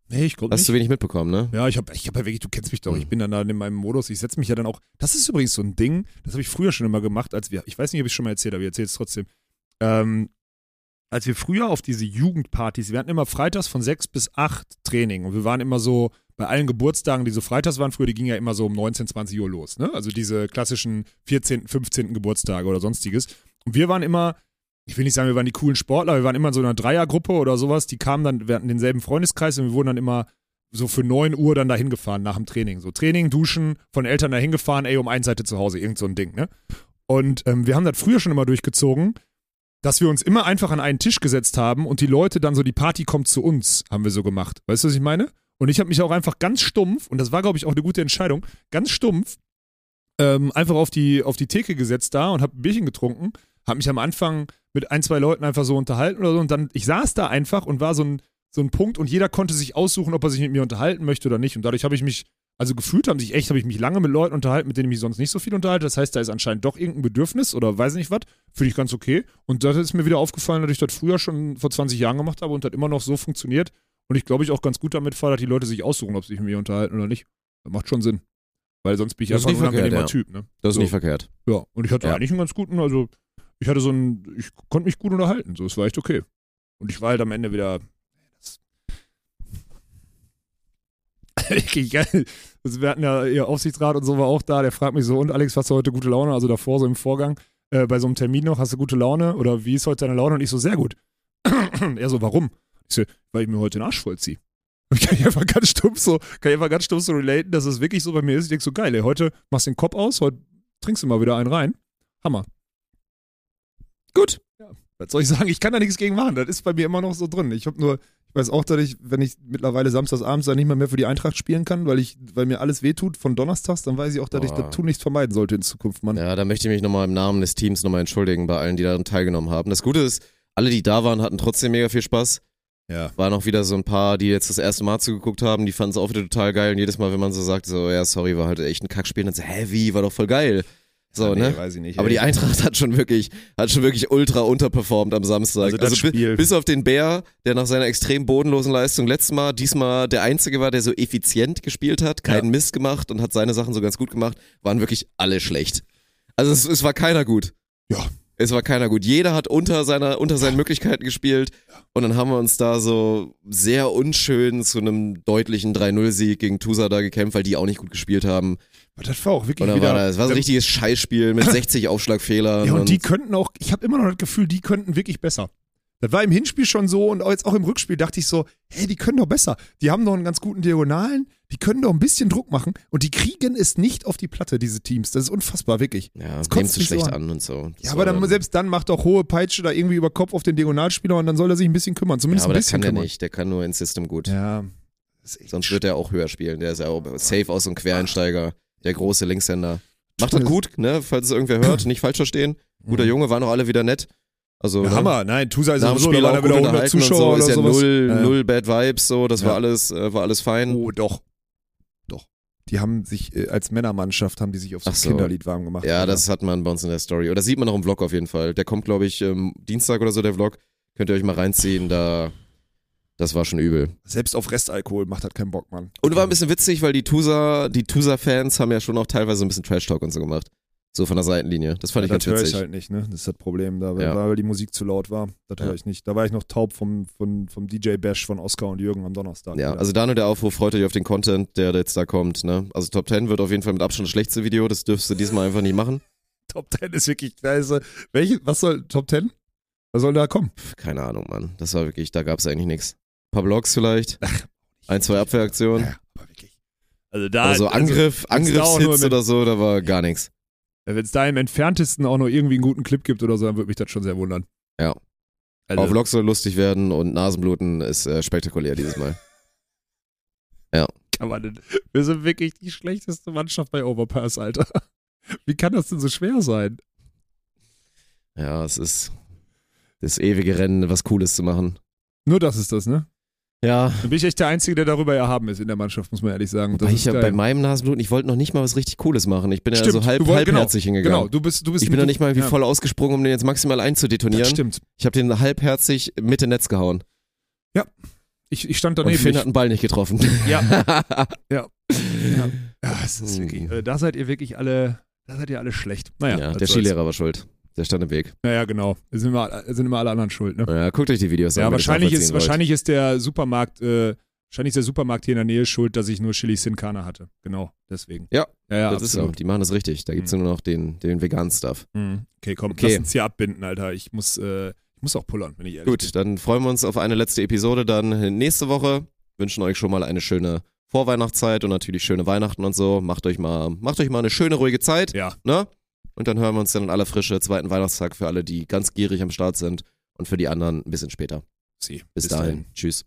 nee, ich glaube Hast nicht. du wenig mitbekommen, ne? Ja, ich habe ich hab ja wirklich, du kennst mich doch, Mhm. ich bin dann da in meinem Modus, ich setze mich ja dann auch, das ist übrigens so ein Ding, das habe ich früher schon immer gemacht, als wir, ich weiß nicht, ob ich es schon mal erzählt habe, ich erzähle es trotzdem. Ähm, als wir früher auf diese Jugendpartys, wir hatten immer freitags von sechs bis acht Training und wir waren immer so, bei allen Geburtstagen, die so freitags waren früher, die gingen ja immer so um 19, 20 Uhr los, ne? Also diese klassischen 14., 15. Geburtstage oder sonstiges. Und wir waren immer, ich will nicht sagen, wir waren die coolen Sportler, wir waren immer in so einer Dreiergruppe oder sowas, die kamen dann, wir hatten denselben Freundeskreis und wir wurden dann immer so für 9 Uhr dann dahin gefahren nach dem Training. So Training, Duschen, von Eltern dahin gefahren, ey, um eine Seite zu Hause, irgend so ein Ding, ne? Und ähm, wir haben das früher schon immer durchgezogen, dass wir uns immer einfach an einen Tisch gesetzt haben und die Leute dann so, die Party kommt zu uns, haben wir so gemacht. Weißt du, was ich meine? Und ich habe mich auch einfach ganz stumpf, und das war, glaube ich, auch eine gute Entscheidung, ganz stumpf ähm, einfach auf die, auf die Theke gesetzt da und habe ein Bierchen getrunken, habe mich am Anfang mit ein, zwei Leuten einfach so unterhalten oder so und dann, ich saß da einfach und war so ein, so ein Punkt und jeder konnte sich aussuchen, ob er sich mit mir unterhalten möchte oder nicht und dadurch habe ich mich, also gefühlt haben sich echt, habe ich mich lange mit Leuten unterhalten, mit denen ich mich sonst nicht so viel unterhalte, das heißt, da ist anscheinend doch irgendein Bedürfnis oder weiß nicht was, finde ich ganz okay und das ist mir wieder aufgefallen, dass ich das früher schon vor 20 Jahren gemacht habe und das immer noch so funktioniert und ich glaube, ich auch ganz gut damit fahre, dass die Leute sich aussuchen, ob sie sich mit mir unterhalten oder nicht. Das macht schon Sinn. Weil sonst bin ich Das einfach ein unangenehmer ja. Typ, ne? Das ist So. nicht verkehrt. Ja, und ich hatte Ja. eigentlich einen ganz guten, also ich hatte so ein, ich konnte mich gut unterhalten, so, es war echt okay. Und ich war halt am Ende wieder. Also wir hatten ja, ihr Aufsichtsrat und so war auch da, der fragt mich so, und Alex, hast du heute gute Laune? Also davor, so im Vorgang, äh, bei so einem Termin noch, hast du gute Laune? Oder wie ist heute deine Laune? Und ich so, sehr gut. er so, warum? Ich so, weil ich mir heute den Arsch vollziehe. Und ich kann ich einfach ganz stumpf so, kann ich einfach ganz stumpf so relaten, dass es wirklich so bei mir ist. Ich denke so, geil, ey, heute machst du den Kopf aus, heute trinkst du mal wieder einen rein. Hammer. Gut. Was soll ich sagen? Ich kann da nichts gegen machen. Das ist bei mir immer noch so drin. Ich habe nur, ich weiß auch, dass ich, wenn ich mittlerweile samstagsabends dann nicht mehr, mehr für die Eintracht spielen kann, weil ich, weil mir alles wehtut von donnerstags, dann weiß ich auch, dass ich Boah. das tun nicht vermeiden sollte in Zukunft, Mann. Ja, da möchte ich mich nochmal im Namen des Teams nochmal entschuldigen bei allen, die daran teilgenommen haben. Das Gute ist, alle, die da waren, hatten trotzdem mega viel Spaß. Ja. Waren auch wieder so ein paar, die jetzt das erste Mal zugeguckt haben, die fanden es auch wieder total geil. Und jedes Mal, wenn man so sagt, so, ja, sorry, war halt echt ein Kackspiel, dann so, hä, wie, war doch voll geil. So, nee, ne? weiß ich nicht. Aber die Eintracht hat schon wirklich, hat schon wirklich ultra unterperformt am Samstag. Also das bi- Spiel. bis auf den Bär, der nach seiner extrem bodenlosen Leistung letztes Mal, diesmal der einzige war, der so effizient gespielt hat, keinen Ja. Mist gemacht und hat seine Sachen so ganz gut gemacht, waren wirklich alle schlecht. Also es, es war keiner gut. Ja. Es war keiner gut. Jeder hat unter seiner, unter seinen Möglichkeiten gespielt. Und dann haben wir uns da so sehr unschön zu einem deutlichen 3-0-Sieg gegen Tusa da gekämpft, weil die auch nicht gut gespielt haben. Aber das war auch wirklich Und wieder. war das, war so ein richtiges Scheißspiel mit 60 Aufschlagfehlern. ja, und die könnten auch, ich habe immer noch das Gefühl, die könnten wirklich besser. Das war im Hinspiel schon so und jetzt auch im Rückspiel dachte ich so, hey, die können doch besser. Die haben doch einen ganz guten Diagonalen, die können doch ein bisschen Druck machen und die kriegen es nicht auf die Platte, diese Teams. Das ist unfassbar, wirklich. Ja, Das kotzt zu mich so schlecht an. an und so. Das Ja, aber war dann, selbst dann macht doch hohe Peitsche da irgendwie über Kopf auf den Diagonalspieler und dann soll er sich ein bisschen kümmern. ja, Zumindest aber ein das bisschen kann der kümmern. nicht. Der kann nur ins System gut. Ja. Das Sonst wird er auch höher spielen. Der ist ja auch safe aus so einem Quereinsteiger. Der große Linkshänder. Macht das Das- gut, ne? Falls es irgendwer hört, nicht falsch verstehen. Guter Junge, waren auch alle wieder nett. Also, Ja, ne? Hammer, nein, Tusa ist sowieso, da auch waren da wieder 100 unterhalten und Zuschauer so. Ist oder ja sowas. null, Ja. null Bad Vibes, so. Das Ja. war alles, äh, war alles fein. Oh, doch. Doch. Die haben sich äh, als Männermannschaft haben die sich aufs Ach so. Kinderlied warm gemacht. Ja, Alter. das hat man bei uns in der Story. Oder sieht man auch im Vlog auf jeden Fall. Der kommt, glaube ich, ähm, Dienstag oder so, der Vlog. Könnt ihr euch mal reinziehen. Da, das war schon übel. Selbst auf Restalkohol macht halt keinen Bock, Mann. Und war ein bisschen witzig, weil die Tusa, die Tusa-Fans haben ja schon auch teilweise ein bisschen Trash-Talk und so gemacht. So von der Seitenlinie. Das fand ja, ich das höre ganz ich witzig. halt nicht, ne? Das ist das Problem da, weil, Ja. weil die Musik zu laut war. Das höre Ja. ich nicht. Da war ich noch taub vom, vom, vom DJ Bash von Oscar und Jürgen am Donnerstag. Ja, also da nur der Aufruf, freut euch auf den Content, der jetzt da kommt. Ne? Also Top 10 wird auf jeden Fall mit Abstand das schlechteste Video, das dürfst du diesmal einfach nicht machen. Top 10 ist wirklich scheiße. Welche, was soll Top 10? Was soll da kommen? Pff, keine Ahnung, Mann. Das war wirklich, da gab es eigentlich nichts. Ein paar Blogs vielleicht, ein, zwei Abwehraktionen. Ja, aber wirklich. Also da. Aber so Angriff, nur Angriffshits oder so, da war gar nichts. Wenn es da im entferntesten auch noch irgendwie einen guten Clip gibt oder so, dann würde mich das schon sehr wundern. Ja. Also, Auf Vlogs soll lustig werden und Nasenbluten ist äh, spektakulär dieses Mal. kann man denn, wir sind wirklich die schlechteste Mannschaft bei Overpass, Alter. Wie kann das denn so schwer sein? Ja, es ist das ewige Rennen, was Cooles zu machen. Nur das ist das, ne? Ja, Dann bin ich echt der Einzige, der darüber erhaben ist in der Mannschaft, muss man ehrlich sagen. Das ich ja bei meinem Nasenbluten, ich wollte noch nicht mal was richtig Cooles machen. Ich bin ja so halb, du woll- halbherzig Genau, hingegangen. du bist, du bist Ich bin noch nicht mal irgendwie ja, voll ausgesprungen, um den jetzt maximal Das einzudetonieren. stimmt. Ich habe den halbherzig Mitte Netz gehauen. Ich, ich stand Und daneben. Finn Ich, hat einen Ball nicht getroffen. Ja. ja. Ja, ist wirklich, äh, da seid ihr wirklich alle, da seid ihr alle schlecht. Naja, Ja, der. Skilehrer war schuld. Der stand im Weg. Naja, genau. Es sind immer, es sind immer alle anderen schuld, ne? Ja, guckt euch die Videos an. Ja, wahrscheinlich ist, wahrscheinlich ist der Supermarkt, äh, wahrscheinlich ist der Supermarkt hier in der Nähe schuld, dass ich nur Chili Sin Carne hatte. Genau, deswegen. Ja, ja, ja das ist so. absolut. Die machen das richtig. Da gibt's Mhm. nur noch den, den veganen Stuff. Mhm. Okay, komm, Okay. lass uns hier abbinden, Alter. Ich muss, äh, ich muss auch pullern, wenn ich ehrlich bin. Gut, dann freuen wir uns auf eine letzte Episode dann nächste Woche. Wünschen euch schon mal eine schöne Vorweihnachtszeit und natürlich schöne Weihnachten und so. Macht euch mal, macht euch mal eine schöne, ruhige Zeit. Ja. Ne? Und dann hören wir uns dann in aller Frische zweiten Weihnachtstag für alle, die ganz gierig am Start sind und für die anderen ein bisschen später. Sie. Bis, dahin. Tschüss.